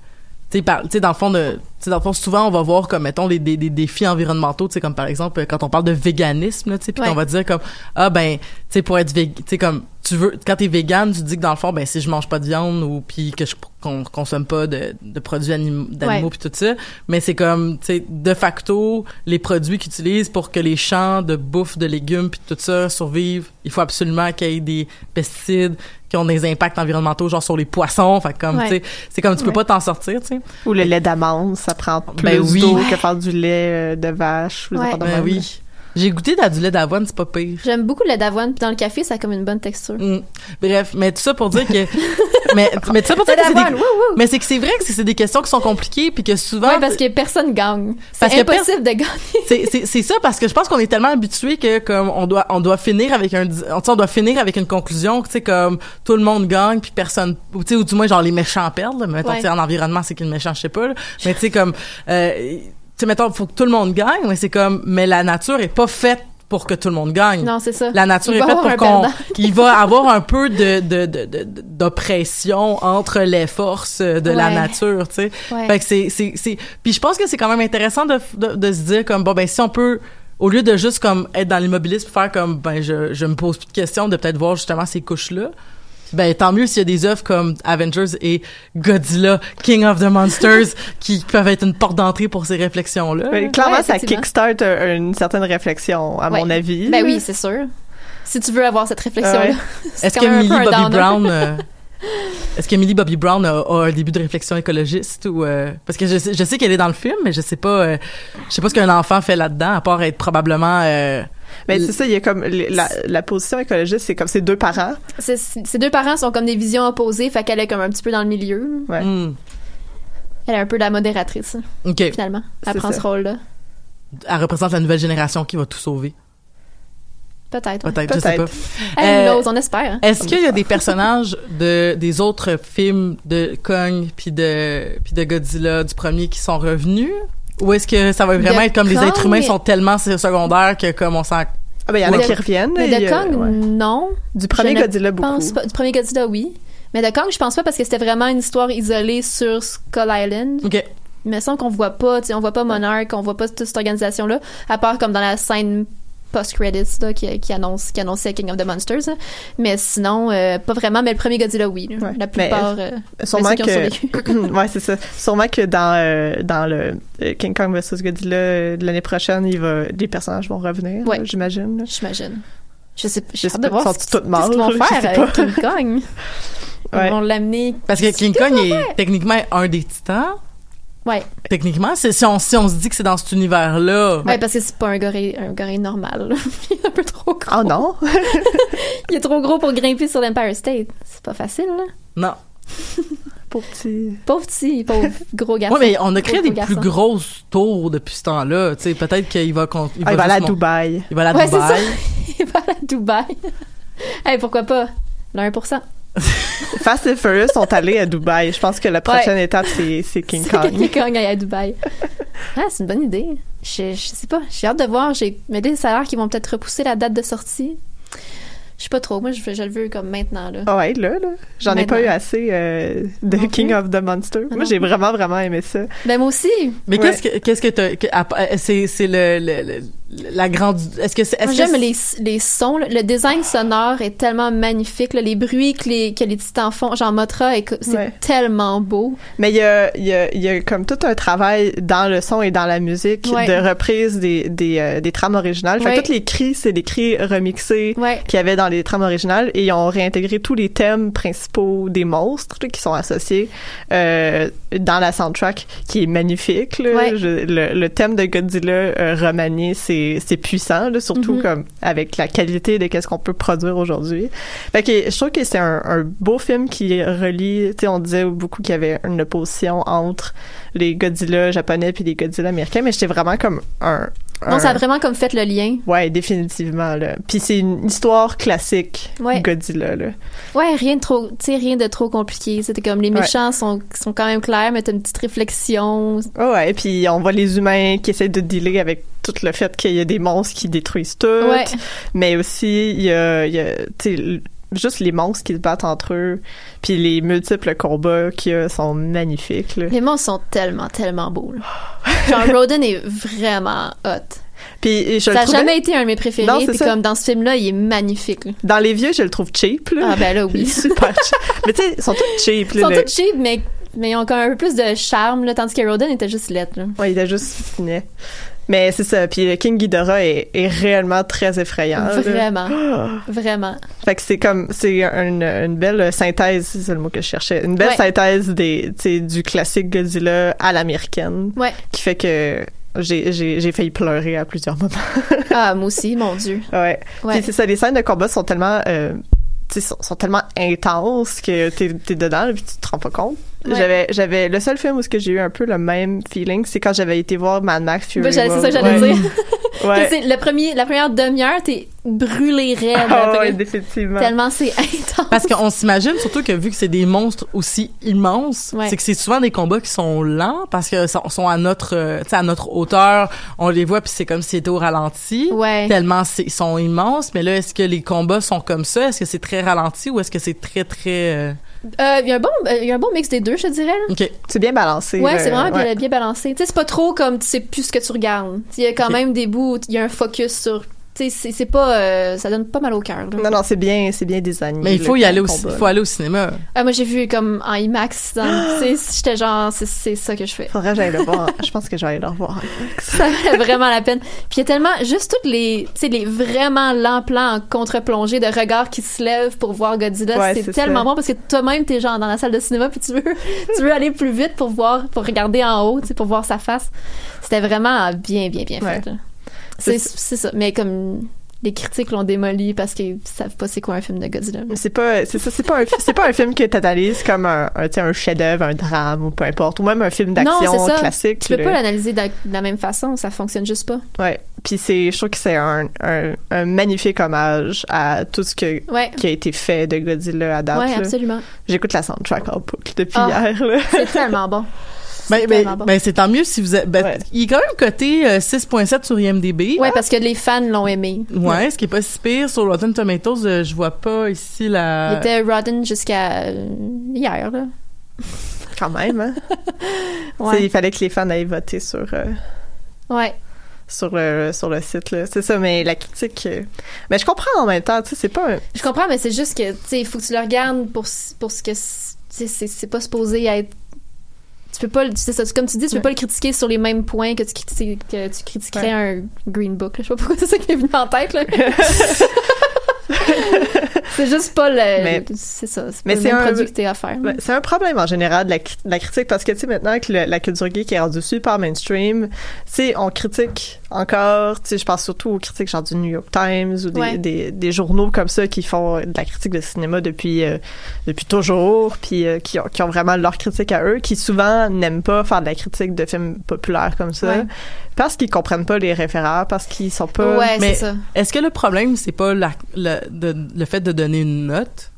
S3: tu sais, dans le fond, de sais, dans le fond, souvent, on va voir comme, mettons, des, des, des défis environnementaux, tu sais, comme par exemple, quand on parle de véganisme, là, tu sais, puis
S5: Ouais.
S3: qu'on va dire comme, ah, ben, tu sais, pour être tu sais, comme, tu veux, quand t'es vegan, tu dis que dans le fond, ben, si je mange pas de viande ou puis que je qu'on consomme pas de, de produits anim- d'animaux
S5: Ouais.
S3: puis tout ça, mais c'est comme, tu sais, de facto, les produits qu'ils utilisent pour que les champs de bouffe de légumes puis tout ça survivent, il faut absolument qu'il y ait des pesticides qui ont des impacts environnementaux, genre sur les poissons, fait comme,
S5: Ouais.
S3: tu sais, c'est comme, tu peux
S5: Ouais.
S3: pas t'en sortir, tu sais.
S4: Ou le lait d'amande, ça prend plus
S3: Ben oui.
S4: d'eau que faire du lait euh, de vache. ou des
S5: Ouais.
S4: affaires de
S3: Ben oui. J'ai goûté dans du lait d'avoine, c'est pas pire.
S5: J'aime beaucoup le lait d'avoine, puis dans le café, ça a comme une bonne texture.
S3: Mm. Bref, mais tout ça pour dire que *laughs* mais mais dire
S5: Le
S3: que c'est des... mais c'est que c'est vrai que c'est des questions qui sont compliquées puis que souvent
S5: Ouais, parce que personne gagne. C'est impossible de gagner. *laughs*
S3: c'est c'est c'est ça parce que je pense qu'on est tellement habitué que comme on doit on doit finir avec un on, tu sais, on doit finir avec une conclusion tu sais comme tout le monde gagne puis personne ou tu sais ou du moins genre les méchants perdent là. mais
S5: Ouais.
S3: tu sais, en environnement c'est qui le méchant je sais pas là. mais tu sais comme euh, tu sais mettons faut que tout le monde gagne mais c'est comme mais la nature est pas faite pour que tout le monde gagne
S5: Non, c'est ça.
S3: La nature
S5: Il
S3: est faite pour qu'on, il va avoir un peu de, de, de, de- d'oppression entre les forces de la nature, tu sais.
S5: Ouais.
S3: Fait que c'est, c'est, c'est, puis je pense que c'est quand même intéressant de, de, de se dire comme, bon, ben, si on peut, au lieu de juste comme être dans l'immobilisme, faire comme, ben, je, je me pose plus de questions, de peut-être voir justement ces couches-là. Ben, tant mieux s'il y a des œuvres comme Avengers et Godzilla, King of the Monsters, *laughs* qui peuvent être une porte d'entrée pour ces réflexions-là.
S4: Mais clairement,
S5: Ouais,
S4: ça kickstart une certaine réflexion, à
S5: Ouais.
S4: mon avis.
S5: Ben oui, c'est sûr. Si tu veux avoir cette réflexion-là. *laughs*
S3: Est-ce que Millie Bobby. Brown euh, *laughs* est-ce que Millie Bobby Brown a, a un début de réflexion écologiste ou euh, parce que je sais, je sais qu'elle est dans le film mais je sais pas euh, je sais pas ce qu'un enfant fait là-dedans à part être probablement euh,
S4: Mais c'est ça, il y a comme la, la position écologiste, c'est comme ses deux parents.
S5: Ses deux parents sont comme des visions opposées, fait qu'elle est comme un petit peu dans le milieu.
S4: Ouais.
S3: hmm,
S5: Elle est un peu la modératrice,
S3: OK.
S5: finalement. Elle prend
S4: ça.
S5: ce rôle-là.
S3: Elle représente la nouvelle génération qui va tout sauver.
S5: Peut-être. ouais.
S3: Peut-être, je sais pas.
S5: Hey,
S3: Euh,
S5: on espère. hein.
S3: Est-ce qu'il y a des personnages de des autres films de Kong puis de puis de Godzilla du premier qui sont revenus? Ou est-ce que ça va vraiment
S5: De
S3: être comme les êtres humains
S5: mais-
S3: sont tellement secondaires que comme on s'en
S4: Ah ben, il y en a qui reviennent.
S5: Mais de
S4: a-
S5: Kong,
S4: ouais.
S5: non.
S4: Du premier
S5: Je
S4: Godzilla, beaucoup.
S5: pense pas. Du premier Godzilla, oui. Mais de Kong, je pense pas parce que c'était vraiment une histoire isolée sur Skull Island.
S3: OK.
S5: Il me semble qu'on voit pas, tu sais, on voit pas Monarch, on voit pas toute cette organisation-là, à part comme dans la scène post-credits là, qui, qui annonce qui annonçait King of the Monsters. là. Mais sinon, euh, pas vraiment. Mais le premier Godzilla, oui. là.
S4: Ouais.
S5: La plupart. euh,
S4: Sûrement
S5: ceux qui ont
S4: que *coughs* ouais c'est ça sûrement que dans euh, dans le euh, King Kong vs Godzilla euh, de l'année prochaine il va les personnages vont revenir
S5: Ouais.
S4: là, j'imagine
S5: J'imagine. Je sais pas. J'ai hâte de voir ce
S4: sont morts,
S5: qu'ils vont faire avec. King Kong. *laughs* Ils
S4: Ouais.
S5: vont l'amener.
S3: Parce que King Kong est techniquement un des titans.
S5: Ouais.
S3: Techniquement, c'est si on si on se dit que c'est dans cet univers-là.
S5: Ouais, parce que c'est pas un gorille, un gorille normal. *laughs* Il est un peu trop gros.
S4: oh non? *laughs*
S5: Il est trop gros pour grimper sur l'Empire State. C'est pas facile, là.
S3: Non. *laughs*
S4: petit
S5: Pauvre petit, pauvre gros garçon.
S3: Ouais, mais on a créé
S5: Pauvre
S3: des
S5: garçon.
S3: plus grosses tours depuis ce temps-là. Tu sais, peut-être qu'il va con-
S4: ah, il va aller à
S3: mon-
S4: Dubaï
S3: Il va aller à
S5: Ouais, c'est
S3: Dubaï.
S5: Il va à Dubaï. hey, pourquoi pas? Le 1%. *laughs*
S4: Fast and Furious sont allés à Dubaï je pense que la prochaine étape c'est King Kong
S5: King Kong aille à Dubaï. Ah, c'est une bonne idée. Je, je sais pas. J'ai hâte de voir. J'ai, mais a l'air qu'ils vont peut-être repousser la date de sortie. Je sais pas trop. Moi, je, je le veux comme maintenant, là.
S4: Ah ouais là là j'en ai pas eu assez euh, de
S5: Non
S4: King
S5: plus.
S4: of the Monster
S5: Ah
S4: moi j'ai vraiment vraiment aimé ça
S5: Ben, moi aussi.
S3: Mais
S4: Ouais.
S3: qu'est-ce que qu'est-ce que t'as que- à- à- c'est c'est le, le, le- la grande est-ce que c'est est-ce
S5: j'aime les, les sons. là. Le design sonore est tellement magnifique. là. Les bruits que les, que les titans font. Genre, Motra, c'est
S4: Ouais.
S5: tellement beau.
S4: Mais il y a, il y, a, il y a comme tout un travail dans le son et dans la musique
S5: Ouais.
S4: de reprise des, des, euh, des trames originales. Fait
S5: Ouais.
S4: que tous les cris, c'est des cris remixés
S5: Ouais.
S4: qu'il y avait dans les trames originales et ils ont réintégré tous les thèmes principaux des monstres là, qui sont associés euh, dans la soundtrack qui est magnifique. Là.
S5: Ouais.
S4: Je- le, le thème de Godzilla euh, remanié, c'est c'est puissant, là, surtout
S5: Mhm.
S4: comme avec la qualité de qu'est-ce qu'on peut produire aujourd'hui. Fait que je trouve que c'est un, un beau film qui relie, tu sais, on disait beaucoup qu'il y avait une opposition entre les Godzilla japonais puis les Godzilla américains, mais j'étais vraiment comme un,
S5: Non,
S4: un-
S5: ça a vraiment comme fait le lien.
S4: Ouais, définitivement là. Puis c'est une histoire classique
S5: Ouais.
S4: Godzilla là.
S5: Ouais, rien de trop, tu sais, rien de trop compliqué. C'était comme les
S4: Ouais.
S5: méchants sont, sont quand même clairs, mais t'as une petite réflexion.
S4: Ah ouais, puis on voit les humains qui essaient de dealer avec tout le fait qu'il y a des monstres qui détruisent tout.
S5: Ouais.
S4: Mais aussi, il y a, il y a tu sais, l- juste les monstres qui se battent entre eux, puis les multiples combats qu'il y a sont magnifiques. Là.
S5: Les monstres sont tellement, tellement beaux. là. Genre, Roden est vraiment hot.
S4: Puis je
S5: Ça n'a
S4: trouvais-
S5: jamais été un de mes préférés.
S4: Non,
S5: Puis
S4: ça.
S5: comme dans ce film-là, il est magnifique. là.
S4: Dans les vieux, je le trouve cheap. Là.
S5: Ah ben là, oui.
S4: Il est super cheap. Mais tu sais, ils sont tous cheap.
S5: Ils sont tous cheap, mais, mais ils ont comme un peu plus de charme, là, tandis que Roden était juste lettre. Là.
S4: Ouais, il était juste finet. Mais c'est ça. Puis le King Ghidorah est, est réellement très effrayant.
S5: Vraiment. *gasps* Vraiment.
S4: Fait que c'est comme c'est une, une belle synthèse, c'est le mot que je cherchais, une belle
S5: Ouais.
S4: synthèse des du classique Godzilla à l'américaine
S5: Ouais.
S4: qui fait que j'ai failli pleurer à plusieurs moments. *laughs*
S5: Ah, moi aussi, mon Dieu.
S4: ouais.
S5: Ouais.
S4: Puis c'est ça les scènes de combat sont tellement euh, sont, sont tellement intenses que t'es es dedans puis tu te rends pas compte.
S5: Ouais.
S4: J'avais j'avais le seul film où ce que j'ai eu un peu le même feeling, c'est quand j'avais été voir Mad Max Fury
S5: Ben, c'est ça que j'allais
S4: Ouais. *laughs*
S5: dire.
S4: Ouais.
S5: C'est le premier, la première demi-heure, t'es brûlé raide. Après.
S4: ouais, définitivement.
S5: Tellement c'est intense.
S3: Parce qu'on s'imagine surtout que vu que c'est des monstres aussi immenses,
S5: Ouais.
S3: c'est que c'est souvent des combats qui sont lents parce que sont, sont à notre, euh, tu sais, à notre hauteur, on les voit puis c'est comme si c'était au ralenti.
S5: Ouais.
S3: Tellement c'est- ils sont immenses, mais là est-ce que les combats sont comme ça? Est-ce que c'est très ralenti ou est-ce que c'est très très Euh,
S5: Il y a un bon, euh, y a un bon mix des deux, je te dirais. là.
S3: Ok.
S4: C'est bien balancé.
S5: Ouais, c'est vraiment bien,
S4: Ouais.
S5: bien balancé. Tu sais, c'est pas trop comme tu sais plus ce que tu regardes. Il y a quand
S3: Ok.
S5: même des bouts où il y a un focus sur. C'est- c'est pas. euh, ça donne pas mal au cœur.
S4: Non non, c'est bien c'est bien designé.
S3: Mais il faut y aller au,
S4: combat.
S3: il faut aller au cinéma.
S5: Ah, moi, j'ai vu comme en IMAX. Tu sais, j'étais genre, c'est- c'est ça que je fais.
S4: Faudrait que j'aille le voir. *laughs* Je pense que je vais aller le revoir.
S5: Ça valait vraiment la peine. Puis il y a tellement, juste toutes les, tu sais, les vraiment lents plans en contre-plongée de regards qui se lèvent pour voir Godzilla.
S4: Ouais,
S5: c'est
S4: c'est
S5: tellement
S4: ça.
S5: bon parce que toi-même, t'es genre dans la salle de cinéma puis tu veux, *laughs* tu veux aller plus vite pour voir, pour regarder en haut, tu sais, pour voir sa face. C'était vraiment bien, bien, bien
S4: Ouais.
S5: fait. là. C'est, ça. Mais comme les critiques l'ont démoli parce qu'ils savent pas c'est quoi un film de Godzilla.
S4: C'est pas c'est ça c'est pas un c'est pas un film que t'analyses comme un, un, chef-d'œuvre, un drame ou peu importe ou même un film d'action classique.
S5: Tu peux pas l'analyser de, de la même façon, ça fonctionne juste pas.
S4: Ouais. Puis c'est je trouve que c'est un, un, un magnifique hommage à tout ce que
S5: Ouais.
S4: qui a été fait de Godzilla à date.
S5: Ouais, absolument.
S4: J'écoute la soundtrack en boucle depuis
S5: Ah.
S4: hier.
S5: C'est tellement bon. *laughs*
S3: Ben,
S5: C'est
S3: ben, ben, c'est tant mieux si vous êtes, ben,
S4: Ouais.
S3: il est quand même coté euh, 6.7 sur IMDb.
S5: Ouais, parce que les fans l'ont aimé.
S3: Ouais, ce qui est pas si pire sur Rotten Tomatoes, euh, je vois pas ici la
S5: Il était rotten jusqu'à euh, hier, là.
S4: Quand même hein. *laughs*
S5: Ouais.
S4: Il fallait que les fans aillent voter sur euh,
S5: Ouais.
S4: sur le sur le site là. C'est ça mais la critique euh, mais je comprends en même temps, tu sais c'est pas un
S5: Je comprends, mais c'est juste que, tu sais, il faut que tu le regardes pour, pour ce que. c'est- tu sais, C'est c'est pas supposé être. Tu peux pas. ça, comme tu dis, tu peux
S4: Ouais.
S5: pas le critiquer sur les mêmes points que tu, critiques- que tu critiquerais un Green Book. là. Je sais pas pourquoi c'est ça qui est venu en tête, là. *laughs* *laughs* c'est juste pas le.
S4: Mais-
S5: c'est ça. C'est
S4: mais
S5: pas le
S4: c'est
S5: même
S4: un-
S5: produit que t'es à faire.
S4: C'est un problème en général de la, de la critique parce que tu sais maintenant que le- la culture geek est rendue super mainstream, tu sais on critique encore, tu sais je pense surtout aux critiques genre du New York Times ou des,
S5: Ouais.
S4: des, des journaux comme ça qui font de la critique de cinéma depuis euh, depuis toujours puis euh, qui, ont, qui ont vraiment leur critique à eux qui souvent n'aiment pas faire de la critique de films populaires comme ça
S5: Ouais.
S4: parce qu'ils comprennent pas les référents parce qu'ils sont pas
S5: Ouais,
S3: mais-
S5: c'est ça.
S3: Est-ce que le problème, c'est pas la, le, le fait de donner une note?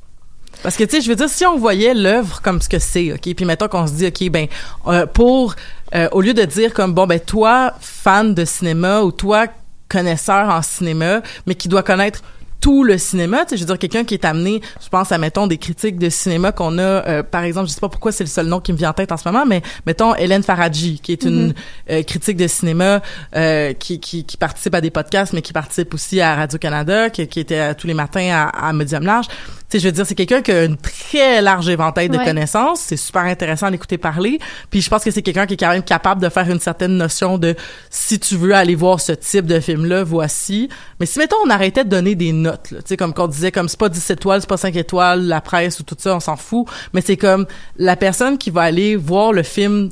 S3: Parce que, tu sais, je veux dire, si on voyait l'œuvre comme ce que c'est, OK, puis mettons qu'on se dit, OK, ben, euh, pour, euh, au lieu de dire comme, bon, ben, toi, fan de cinéma, ou toi, connaisseur en cinéma, mais qui doit connaître tout le cinéma, tu sais, je veux dire, quelqu'un qui est amené, je pense à, mettons, des critiques de cinéma qu'on a, euh, par exemple, je sais pas pourquoi c'est le seul nom qui me vient en tête en ce moment, mais mettons Hélène Faradji, qui est une euh, critique de cinéma, euh, qui, qui, qui participe à des podcasts, mais qui participe aussi à Radio-Canada, qui, qui était tous les matins à, à Medium Large. Sais, je veux dire, c'est quelqu'un qui a une très large éventail de
S5: Ouais.
S3: connaissances. C'est super intéressant à l'écouter parler. Puis je pense que c'est quelqu'un qui est quand même capable de faire une certaine notion de si tu veux aller voir ce type de film-là, voici. Mais si, mettons, on arrêtait de donner des notes, là, tu sais, comme qu'on disait, comme c'est pas 10 étoiles, c'est pas 5 étoiles, la presse ou tout ça, on s'en fout. Mais c'est comme la personne qui va aller voir le film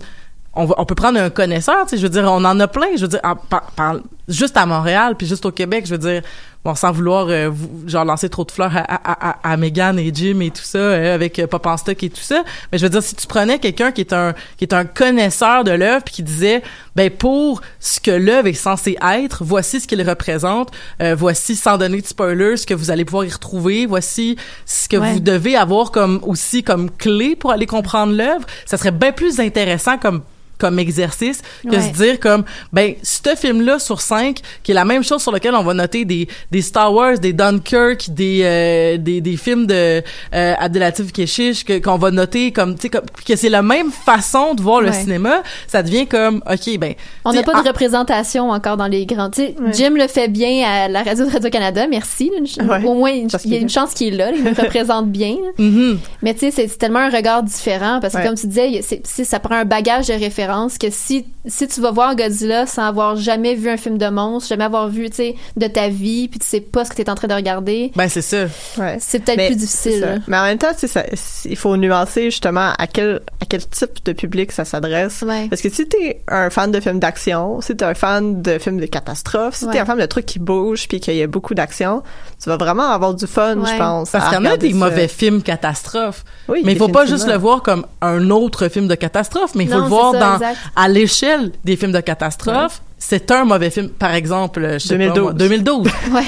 S3: on, va- on peut prendre un connaisseur, tu sais, je veux dire, on en a plein, je veux dire, en- par- par- juste à Montréal, puis juste au Québec, je veux dire, bon, sans vouloir, euh, vous- genre, lancer trop de fleurs à, à, à, à Megan et Jim et tout ça, euh, avec euh, Pop en stock et tout ça, mais je veux dire, si tu prenais quelqu'un qui est un qui est un connaisseur de l'œuvre, puis qui disait, ben, pour ce que l'œuvre est censée être, voici ce qu'il représente, euh, voici, sans donner de spoilers, ce que vous allez pouvoir y retrouver, voici ce que
S5: Ouais.
S3: vous devez avoir comme aussi comme clé pour aller comprendre l'œuvre, ça serait bien plus intéressant comme comme exercice que
S5: Ouais.
S3: se dire comme ben ce film là sur cinq qui est la même chose sur lequel on va noter des des Star Wars des Dunkirk des euh, des, des films de euh, Abdelatif Keshish que qu'on va noter comme tu sais que c'est la même façon de voir le
S5: Ouais.
S3: cinéma ça devient comme ok ben
S5: On n'a pas de représentation encore dans les grands. Tu sais,
S4: Ouais.
S5: Jim le fait bien à la radio de Radio-Canada, merci.
S4: Ouais.
S5: Au moins, il y a une chance qu'il est là, il nous *laughs* représente bien.
S3: mhm.
S5: Mais tu sais, c'est tellement un regard différent parce que
S4: Ouais.
S5: comme tu disais, c'est- ça prend un bagage de référence que si si tu vas voir Godzilla sans avoir jamais vu un film de monstre, jamais avoir vu, tu sais, de ta vie, puis tu sais pas ce que tu es en train de regarder,
S3: ben c'est ça
S4: Ouais.
S5: c'est peut-être plus difficile.
S4: Mais en même temps, tu sais, ça- il faut nuancer justement à quel, à quel type de public ça s'adresse.
S5: Ouais.
S4: Parce que si t'es un fan de films d'action, si t'es un fan de films de catastrophe, si t'es
S5: Ouais.
S4: un fan de trucs qui bougent puis qu'il y a beaucoup d'action, tu vas vraiment avoir du fun,
S5: Ouais.
S4: je pense.
S3: parce qu'il y en a des
S4: ça.
S3: mauvais films catastrophes
S4: Oui,
S3: mais il faut pas juste le voir comme un autre film de catastrophe mais il faut
S5: Non,
S3: le voir
S5: ça,
S3: dans
S5: exact.
S3: à l'échelle des films de catastrophe c'est un mauvais film par exemple je sais pas
S4: 2012.
S3: moi, 2012 *laughs*
S5: Ouais.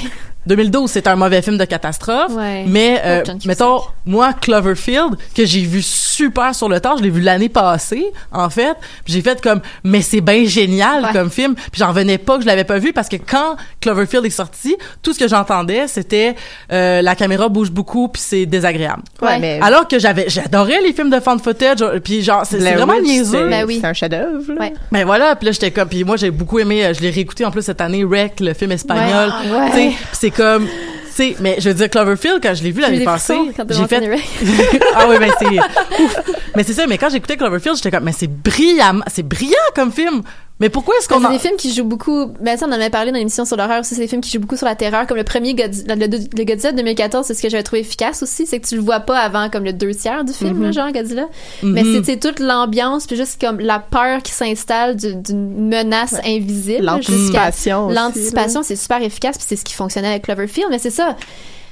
S3: 2012, c'est un mauvais film de catastrophe.
S5: Ouais.
S3: Mais, euh,
S5: Oh, Cusack.
S3: mettons, moi, Cloverfield, que j'ai vu super sur le tard, je l'ai vu l'année passée, en fait. J'ai fait comme, mais c'est bien génial
S5: Ouais.
S3: comme film. Puis j'en revenais pas que je l'avais pas vu parce que quand Cloverfield est sorti, tout ce que j'entendais, c'était euh, la caméra bouge beaucoup puis c'est désagréable.
S4: Ouais,
S5: Ouais.
S4: mais
S3: Alors que j'avais, j'adorais les films de fan footage. Puis genre, c'est c'est vraiment niaiseux.
S4: c'est-
S5: Ben oui.
S4: C'est un chef-d'œuvre. là.
S5: Ouais.
S3: Ben voilà, puis là j'étais comme puis moi j'ai beaucoup aimé euh, je l'ai réécouté en plus cette année Rec le film espagnol.
S5: Ouais.
S3: C'est comme sais mais je veux dire Cloverfield quand je l'ai vu l'année passée, j'ai fait *laughs* Ah oui ben c'est. Mais c'est ça mais quand j'écoutais Cloverfield, j'étais comme mais c'est brillant, c'est brillant comme film. Mais pourquoi est-ce qu'on
S5: C'est
S3: en...
S5: des films qui jouent beaucoup. Ben ça, on en avait parlé dans l'émission sur l'horreur aussi. C'est des films qui jouent beaucoup sur la terreur, comme le premier Godzilla, le, le Godzilla de 2014. C'est ce que j'avais trouvé efficace aussi, c'est que tu le vois pas avant comme le deux tiers du film, là, genre Godzilla. Mais
S3: Mhm.
S5: c'est c'est toute l'ambiance, puis juste comme la peur qui s'installe du- d'une menace invisible.
S4: L'anticipation.
S5: L'anticipation, c'est super efficace, puis c'est ce qui fonctionnait avec Cloverfield. Mais c'est ça.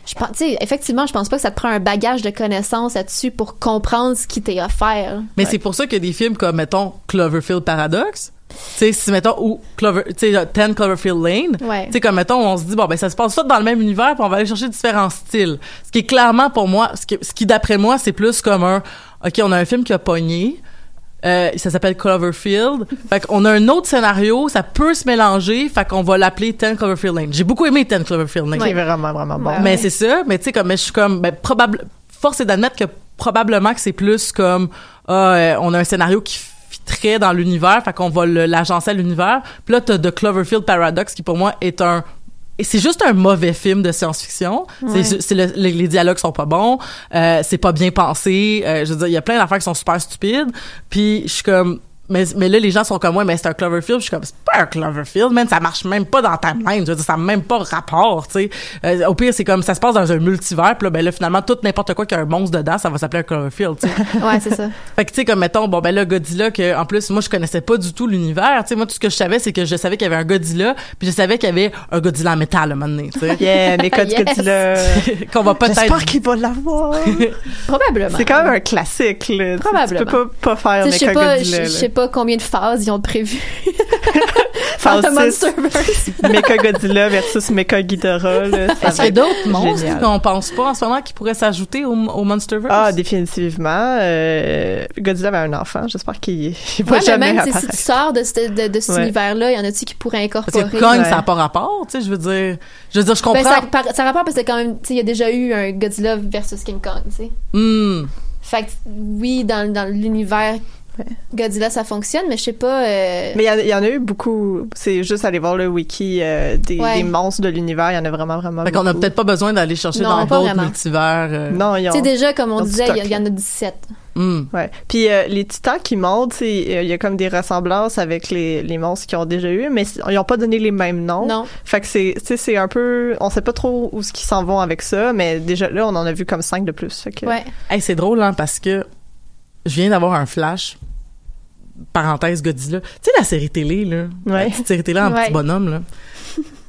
S5: Je pense, tu sais, effectivement, je pense pas que ça te prend un bagage de connaissances là-dessus pour comprendre ce qui t'est offert.
S3: Mais c'est pour ça qu'il y a des films comme mettons Cloverfield Paradox. Tu sais si mettons ou Clover tu sais 10 Cloverfield Lane.
S5: Ouais.
S3: Tu sais, comme mettons, on se dit, bon, ben, ça se passe tout dans le même univers, puis on va aller chercher différents styles. Ce qui est clairement, pour moi, ce qui, ce qui d'après moi, c'est plus comme un, OK, on a un film qui a pogné, euh, ça s'appelle Cloverfield. *laughs* fait qu'on a un autre scénario, ça peut se mélanger, fait qu'on va l'appeler 10 Cloverfield Lane. J'ai beaucoup aimé 10 Cloverfield Lane.
S4: C'est vraiment, vraiment bon.
S5: Ouais.
S3: Mais c'est ça, mais tu sais, comme, mais je suis comme, ben, probable, force est d'admettre que probablement que c'est plus comme, ah, euh, on a un scénario qui fitterait dans l'univers, fait qu'on va l'agencer à l'univers. Puis là, t'as The Cloverfield Paradox, qui pour moi est un, c'est juste un mauvais film de science-fiction.
S5: Ouais.
S3: C'est, c'est le- les, les dialogues sont pas bons, euh, c'est pas bien pensé. euh, je veux dire, il y a plein d'affaires qui sont super stupides. Puis je suis comme, mais, mais là, les gens sont comme moi, mais c'est un Cloverfield. Je suis comme, c'est pas un Cloverfield, man. Ça marche même pas dans ta main. Je veux dire, ça n'a même pas rapport, tu sais. Euh, au pire, c'est comme, ça se passe dans un multivers. Puis là, ben là, finalement, tout n'importe quoi qui a un monstre dedans, ça va s'appeler un Cloverfield, tu sais. *laughs*
S5: Ouais, c'est ça.
S3: Fait que tu sais comme mettons bon ben là Godzilla que en plus moi je connaissais pas du tout l'univers, tu sais moi tout ce que je savais c'est que je savais qu'il y avait un Godzilla, puis je savais qu'il y avait un Godzilla en métal à un moment donné, tu sais. *laughs*
S4: Yeah, mes codes *laughs*
S5: Yes.
S4: Godzilla.
S3: qu'on va peut-être
S4: J'espère qu'il va l'avoir.
S5: Probablement.
S4: C'est quand même un classique, là.
S5: Probablement.
S4: Tu peux pas, pas faire
S5: pas,
S4: Godzilla,
S5: pas combien de phases ils ont prévu *laughs*
S4: six.
S5: Monsterverse. *laughs*
S4: Mecha Godzilla versus Mecha Ghidorah,
S3: Est-ce qu'il y a d'autres monstres qu'on pense pas en ce moment qui pourraient s'ajouter au, au Monsterverse?
S4: Ah, définitivement. Euh, Godzilla avait un enfant. J'espère qu'il *laughs* il va
S5: Ouais, mais
S4: jamais
S5: même tu sais, si tu sors de, ce- de, de cet
S4: Ouais.
S5: univers-là, il y en a-tu qui pourraient
S3: Parce
S5: incorporer?
S3: que Kong,
S4: Ouais.
S3: ça n'a pas rapport, tu sais, je veux dire. Je veux dire, je comprends.
S5: Ben, ça, par- ça rapporte parce que quand même, tu sais, il y a déjà eu un Godzilla versus King Kong, tu sais.
S3: Hmm.
S5: Fait que, oui, dans, dans l'univers Godzilla, ça fonctionne, mais je sais pas... euh,
S4: Mais il y en a- il y, en a eu beaucoup. C'est juste aller voir le wiki euh, des,
S5: Ouais.
S4: des monstres de l'univers. Il y en a vraiment, vraiment
S3: Fait qu'on a peut-être pas besoin d'aller chercher
S5: Non,
S3: dans
S5: pas
S3: d'autres multivers. euh,
S4: Non,
S5: Tu
S4: ont...
S5: sais, déjà, comme on disait, il y, a- il y en a 17.
S3: hmm.
S4: Ouais. Puis euh, les titans qui montent, euh, il y a comme des ressemblances avec les, les monstres qu'ils ont déjà eu, mais ils ont pas donné les mêmes noms.
S5: Non.
S4: Fait que c'est, c'est un peu, on sait pas trop où ce qu'ils s'en vont avec ça, mais déjà là, on en a vu comme cinq de plus. Fait que,
S5: Ouais.
S3: Hey, c'est drôle, hein, parce que je viens d'avoir un flash. Parenthèse Godzilla. Tu sais, la série télé, là. La
S4: Ouais.
S3: petite série télé en
S5: Ouais.
S3: petit bonhomme, là.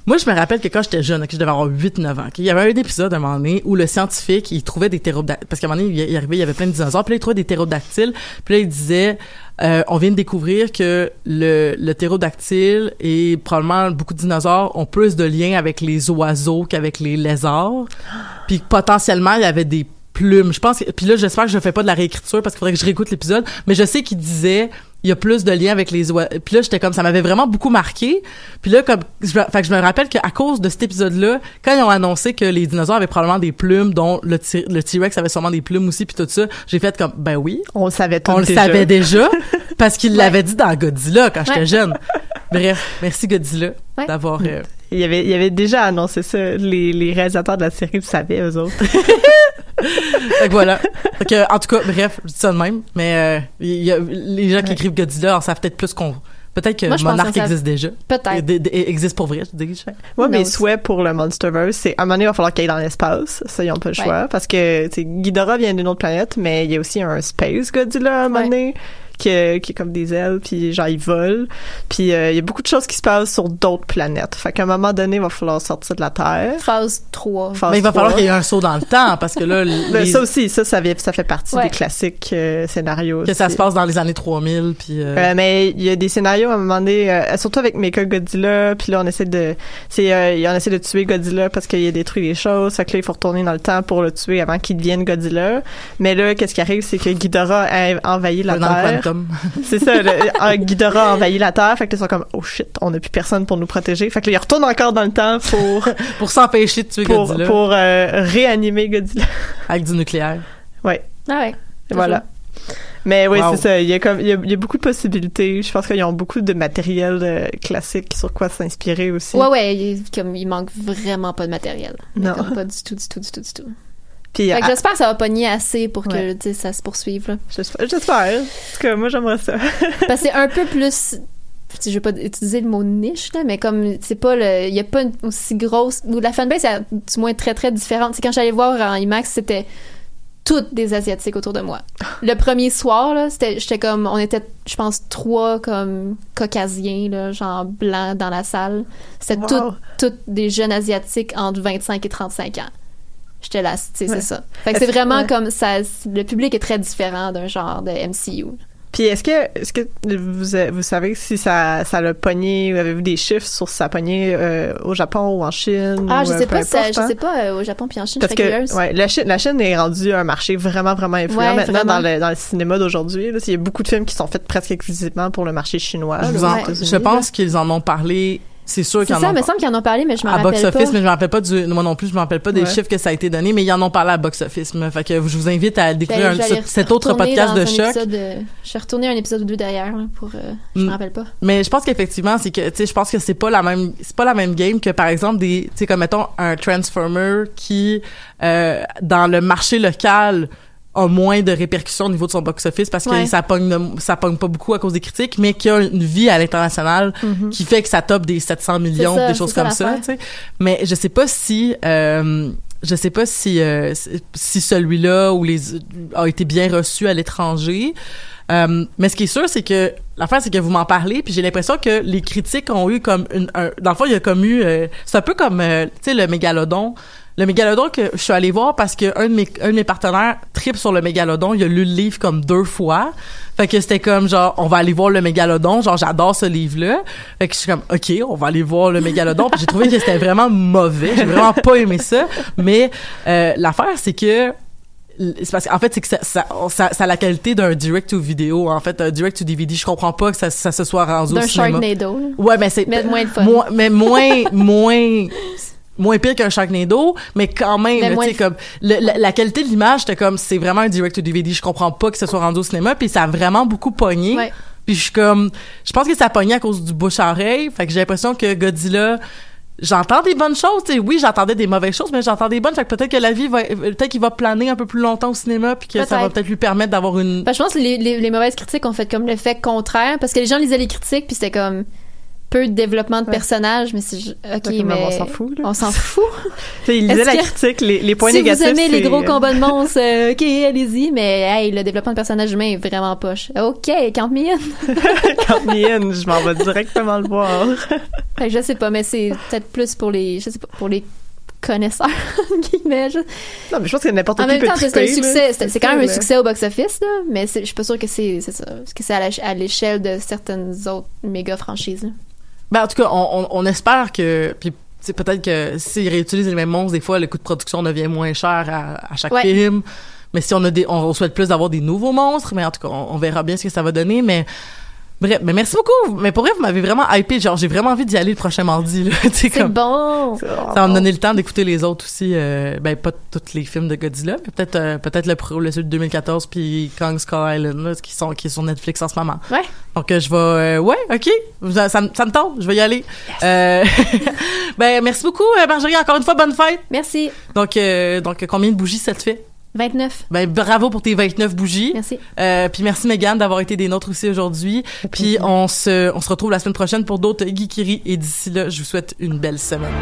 S3: Moi, je me rappelle que quand j'étais jeune, que je devais avoir 8-9 ans, qu'il y avait un épisode à un moment donné où le scientifique, il trouvait des ptérodactyles, parce qu'à un moment donné, il, arrivait, il y avait plein de dinosaures, puis là, il trouvait des ptérodactyles, puis là, il disait, euh, on vient de découvrir que le, le ptérodactyle et probablement beaucoup de dinosaures ont plus de liens avec les oiseaux qu'avec les lézards, puis potentiellement, il y avait des Je pense que, puis là, j'espère que je fais pas de la réécriture parce qu'il faudrait que je réécoute l'épisode, mais je sais qu'il disait il y a plus de liens avec les oiseaux. Puis là, j'étais comme, ça m'avait vraiment beaucoup marqué. Puis là, comme, je, fait que je me rappelle qu'à cause de cet épisode-là, quand ils ont annoncé que les dinosaures avaient probablement des plumes, dont le, T-Rex avait sûrement des plumes aussi, puis tout ça, j'ai fait comme, ben oui,
S4: On le savait
S3: on le
S4: déjà.
S3: savait déjà, *laughs* parce qu'il l'avait dit dans Godzilla quand j'étais
S5: Ouais.
S3: jeune. Bref, merci Godzilla
S5: Ouais.
S3: d'avoir... euh,
S4: Il y avait, il y avait déjà annoncé ça. Les, les réalisateurs de la série le savaient, eux autres. *laughs*
S3: Fait que voilà. Fait que, en tout cas, bref, je dis ça de même. Mais euh, il y a, les gens qui
S4: Ouais.
S3: écrivent Godzilla en savent peut-être plus qu'on. Peut-être que
S5: Moi, je
S3: Monarch
S5: que ça-
S3: existe déjà.
S5: Peut-être.
S3: Existe pour vrai, je dis.
S4: Moi,
S5: Who
S4: mes souhaits pour le Monsterverse, c'est à un moment donné, il va falloir qu'il aille dans l'espace. Ça, ils n'ont pas le
S5: Ouais.
S4: choix. Parce que, tu sais, Ghidorah vient d'une autre planète, mais il y a aussi un Space Godzilla à un moment
S5: Ouais.
S4: donné. Qui, est- qui est comme des ailes, puis genre, il vole. Puis euh, il y a beaucoup de choses qui se passent sur d'autres planètes. Fait qu'à un moment donné, il va falloir sortir de la Terre.
S5: Phase 3.
S4: Phase
S3: Mais il va
S4: 3.
S3: falloir qu'il y ait un saut dans le temps parce que là, *laughs* les-
S4: ça aussi, ça, ça, ça fait partie
S5: Ouais.
S4: des classiques euh, scénarios.
S3: que ça se passe dans les années 3000 puis euh,
S4: Euh, mais il y a des scénarios à un moment donné, euh, surtout avec Mecha Godzilla, puis là on essaie de, c'est, euh, on essaie de tuer Godzilla parce qu'il a détruit les choses, fait que là il faut retourner dans le temps pour le tuer avant qu'il devienne Godzilla. Mais là, qu'est-ce qui arrive, c'est que Ghidorah a envahi la Terre. *laughs* C'est ça, le, euh, Ghidorah a envahi la Terre, fait que ils sont comme oh shit, on n'a plus personne pour nous protéger, fait que là ils retournent encore dans le temps pour *laughs*
S3: pour s'empêcher de tuer
S4: pour
S3: Godzilla
S4: pour euh, réanimer Godzilla.
S3: avec du nucléaire. *laughs*
S4: Ouais,
S5: Ah ouais.
S4: voilà. Mais oui,
S3: Wow.
S4: c'est ça. Il y a comme il y a, il y a beaucoup de possibilités. Je pense qu'ils ont beaucoup de matériel euh, classique sur quoi s'inspirer aussi.
S5: Ouais, ouais, il, comme, il manque vraiment pas de matériel.
S4: Non.
S5: Comme pas du tout, du tout, du tout, du tout.
S4: Puis à-
S5: j'espère que ça va pogner assez pour que,
S4: Ouais.
S5: ça se poursuive,
S4: j'espère. J'espère. En tout cas, moi j'aimerais ça. *laughs*
S5: Parce que c'est un peu plus. Je vais pas utiliser le mot niche, là, mais comme c'est pas le. Il y a pas une aussi grosse. Ou la fanbase est du moins très très différente. C'est quand j'allais voir en IMAX, c'était toutes des Asiatiques autour de moi. *laughs* Le premier soir, là, c'était, j'étais comme. On était, je pense, trois comme caucasiens, là, genre blancs dans la salle. C'était
S4: Wow.
S5: toutes, toutes des jeunes Asiatiques entre 25 et 35 ans. J'étais là, tu sais,
S4: Ouais.
S5: c'est ça. Fait que c'est vraiment
S4: ouais.
S5: comme ça. Le public est très différent d'un genre de MCU.
S4: Puis est-ce que est-ce que vous vous savez si ça ça l'a pogné ou avez-vous des chiffres sur si ça a pogné euh, au Japon ou en Chine
S5: Ah,
S4: ou,
S5: je
S4: euh,
S5: sais pas, ça- je
S4: hein?
S5: sais pas euh, au Japon puis en Chine,
S4: Parce
S5: je
S4: que ouais, la Chine, la Chine est rendue un marché vraiment vraiment influent
S5: Ouais,
S4: maintenant
S5: vraiment.
S4: dans le dans le cinéma d'aujourd'hui. là. Il y a beaucoup de films qui sont faits presque exclusivement pour le marché chinois.
S3: Je, vous en- je pense qu'ils en ont parlé. C'est sûr qu'ils en
S5: ça,
S3: ont
S5: il me semble qu'ils en ont parlé, mais je m'en
S3: à
S5: rappelle
S3: box
S5: pas.
S3: office, mais je me rappelle pas du moi non plus, je me rappelle pas des
S4: Ouais.
S3: chiffres que ça a été donné, mais ils en ont parlé à box office. Mais, fait que je vous invite à découvrir un- ce- cet autre podcast de choc.
S5: de- Je suis retournée à un épisode ou deux derrière, là, pour... euh, je
S3: Mm.
S5: me rappelle pas.
S3: Mais je pense qu'effectivement, c'est que, tu sais, je pense que c'est pas la même, c'est pas la même game que, par exemple, des, tu sais, comme, mettons, un Transformer qui, euh, dans le marché local, a moins de répercussions au niveau de son box-office parce que
S5: Ouais.
S3: ça pogne, de- ça pogne pas beaucoup à cause des critiques, mais qui a une vie à l'international qui fait que ça top des 700 millions,
S5: ça,
S3: des choses
S5: ça
S3: comme ça. Mais je sais pas si, euh, je sais pas si, euh, si celui-là ou les, a été bien reçu à l'étranger. Euh, mais ce qui est sûr, c'est que l'affaire, c'est que vous m'en parlez, puis j'ai l'impression que les critiques ont eu comme une, un, dans le fond, il y a comme eu, euh, c'est un peu comme, euh, tu sais, le mégalodon. Le mégalodon que je suis allée voir parce que un de mes, un de mes partenaires tripe sur le mégalodon, il a lu le livre comme deux fois. Fait que c'était comme genre, on va aller voir le mégalodon, genre j'adore ce livre-là. Fait que je suis comme, ok, on va aller voir le mégalodon. Puis j'ai trouvé que c'était vraiment mauvais, j'ai vraiment pas aimé ça. Mais euh, l'affaire, c'est que c'est parce qu'en fait c'est que ça, ça, ça, ça a la qualité d'un direct to vidéo en fait un direct to DVD je comprends pas que ça, ça se soit rendu
S5: D'un Sharknado,
S3: ouais mais c'est
S5: Mais moins de fun.
S3: mais moins moins moins pire qu'un Sharknado mais quand même
S5: Mais
S3: là,
S5: moins
S3: tu sais
S5: de-
S3: comme le- la, la qualité de l'image c'était comme c'est vraiment un direct to DVD je comprends pas que ce soit rendu au cinéma puis ça a vraiment beaucoup pogné
S5: Ouais.
S3: puis je suis comme je pense que ça a pogné à cause du bouche à oreille fait que j'ai l'impression que Godzilla J'entends des bonnes choses, tu sais. Oui, j'entendais des mauvaises choses, mais j'entends des bonnes. Fait que peut-être que la vie va, peut-être qu'il va planer un peu plus longtemps au cinéma, puis que ça va
S5: Peut-être.
S3: peut-être lui permettre d'avoir une.
S5: Ben, je pense que les, les, les mauvaises critiques ont fait comme l'effet contraire, parce que les gens lisaient les critiques, puis c'était comme peu de développement de
S4: Ouais.
S5: personnages, mais c'est... ju- OK, mais...
S4: on s'en fout, là.
S5: On s'en fout. *laughs*
S4: Il lisait
S5: Est-ce
S4: la
S5: que-
S4: critique, les, les points
S5: si
S4: négatifs.
S5: vous aimez les gros combats de *laughs* monstres, euh, OK, allez-y, mais hey, le développement de personnage humain est vraiment poche. OK, count me in. *laughs*
S4: Count me in, je m'en vais directement le voir.
S5: Fait je sais pas, mais c'est peut-être plus pour les... Je sais pas, pour les connaisseurs, guillemets. je-
S4: Non, mais je pense que n'importe
S5: En
S4: qui
S5: même
S4: peut
S5: temps, c'est un succès. C'est quand même un succès au box-office, là, mais je suis pas sûre que c'est c'est ça. Parce que c'est à la- à l'échelle de certaines autres méga franchises. là.
S3: Ben, en tout cas, on, on, on espère que. Puis peut-être que s'ils réutilisent les mêmes monstres, des fois, le coût de production devient moins cher à, à chaque
S5: Ouais.
S3: film. Mais si on a des, on souhaite plus d'avoir des nouveaux monstres, mais en tout cas, on, on verra bien ce que ça va donner, mais bref, mais merci beaucoup. Mais pour vrai, vous m'avez vraiment hypé. Genre, j'ai vraiment envie d'y aller le prochain mardi, *laughs*
S5: C'est
S3: comme,
S5: bon.
S3: ça va me donner le temps d'écouter les autres aussi. euh, ben, pas tous les films de Godzilla, mais peut-être, euh, peut-être le, pro- le celui de 2014 puis Kong Skull Island, là, qui sont, qui est sur Netflix en ce moment.
S5: Ouais.
S3: Donc, euh, je vais, ouais, ok, ça, ça, me- ça me tente, je vais y aller. *laughs* Ben, merci beaucoup, Marjorie. Encore une fois, bonne fête.
S5: Merci.
S3: Donc, euh, donc, combien de bougies ça te fait?
S5: 29.
S3: Ben, bravo pour tes 29 bougies.
S5: Merci.
S3: Euh, puis merci Megan d'avoir été des nôtres aussi aujourd'hui. Puis on se, on se retrouve la semaine prochaine pour d'autres Geekery. Et d'ici là, je vous souhaite une belle semaine.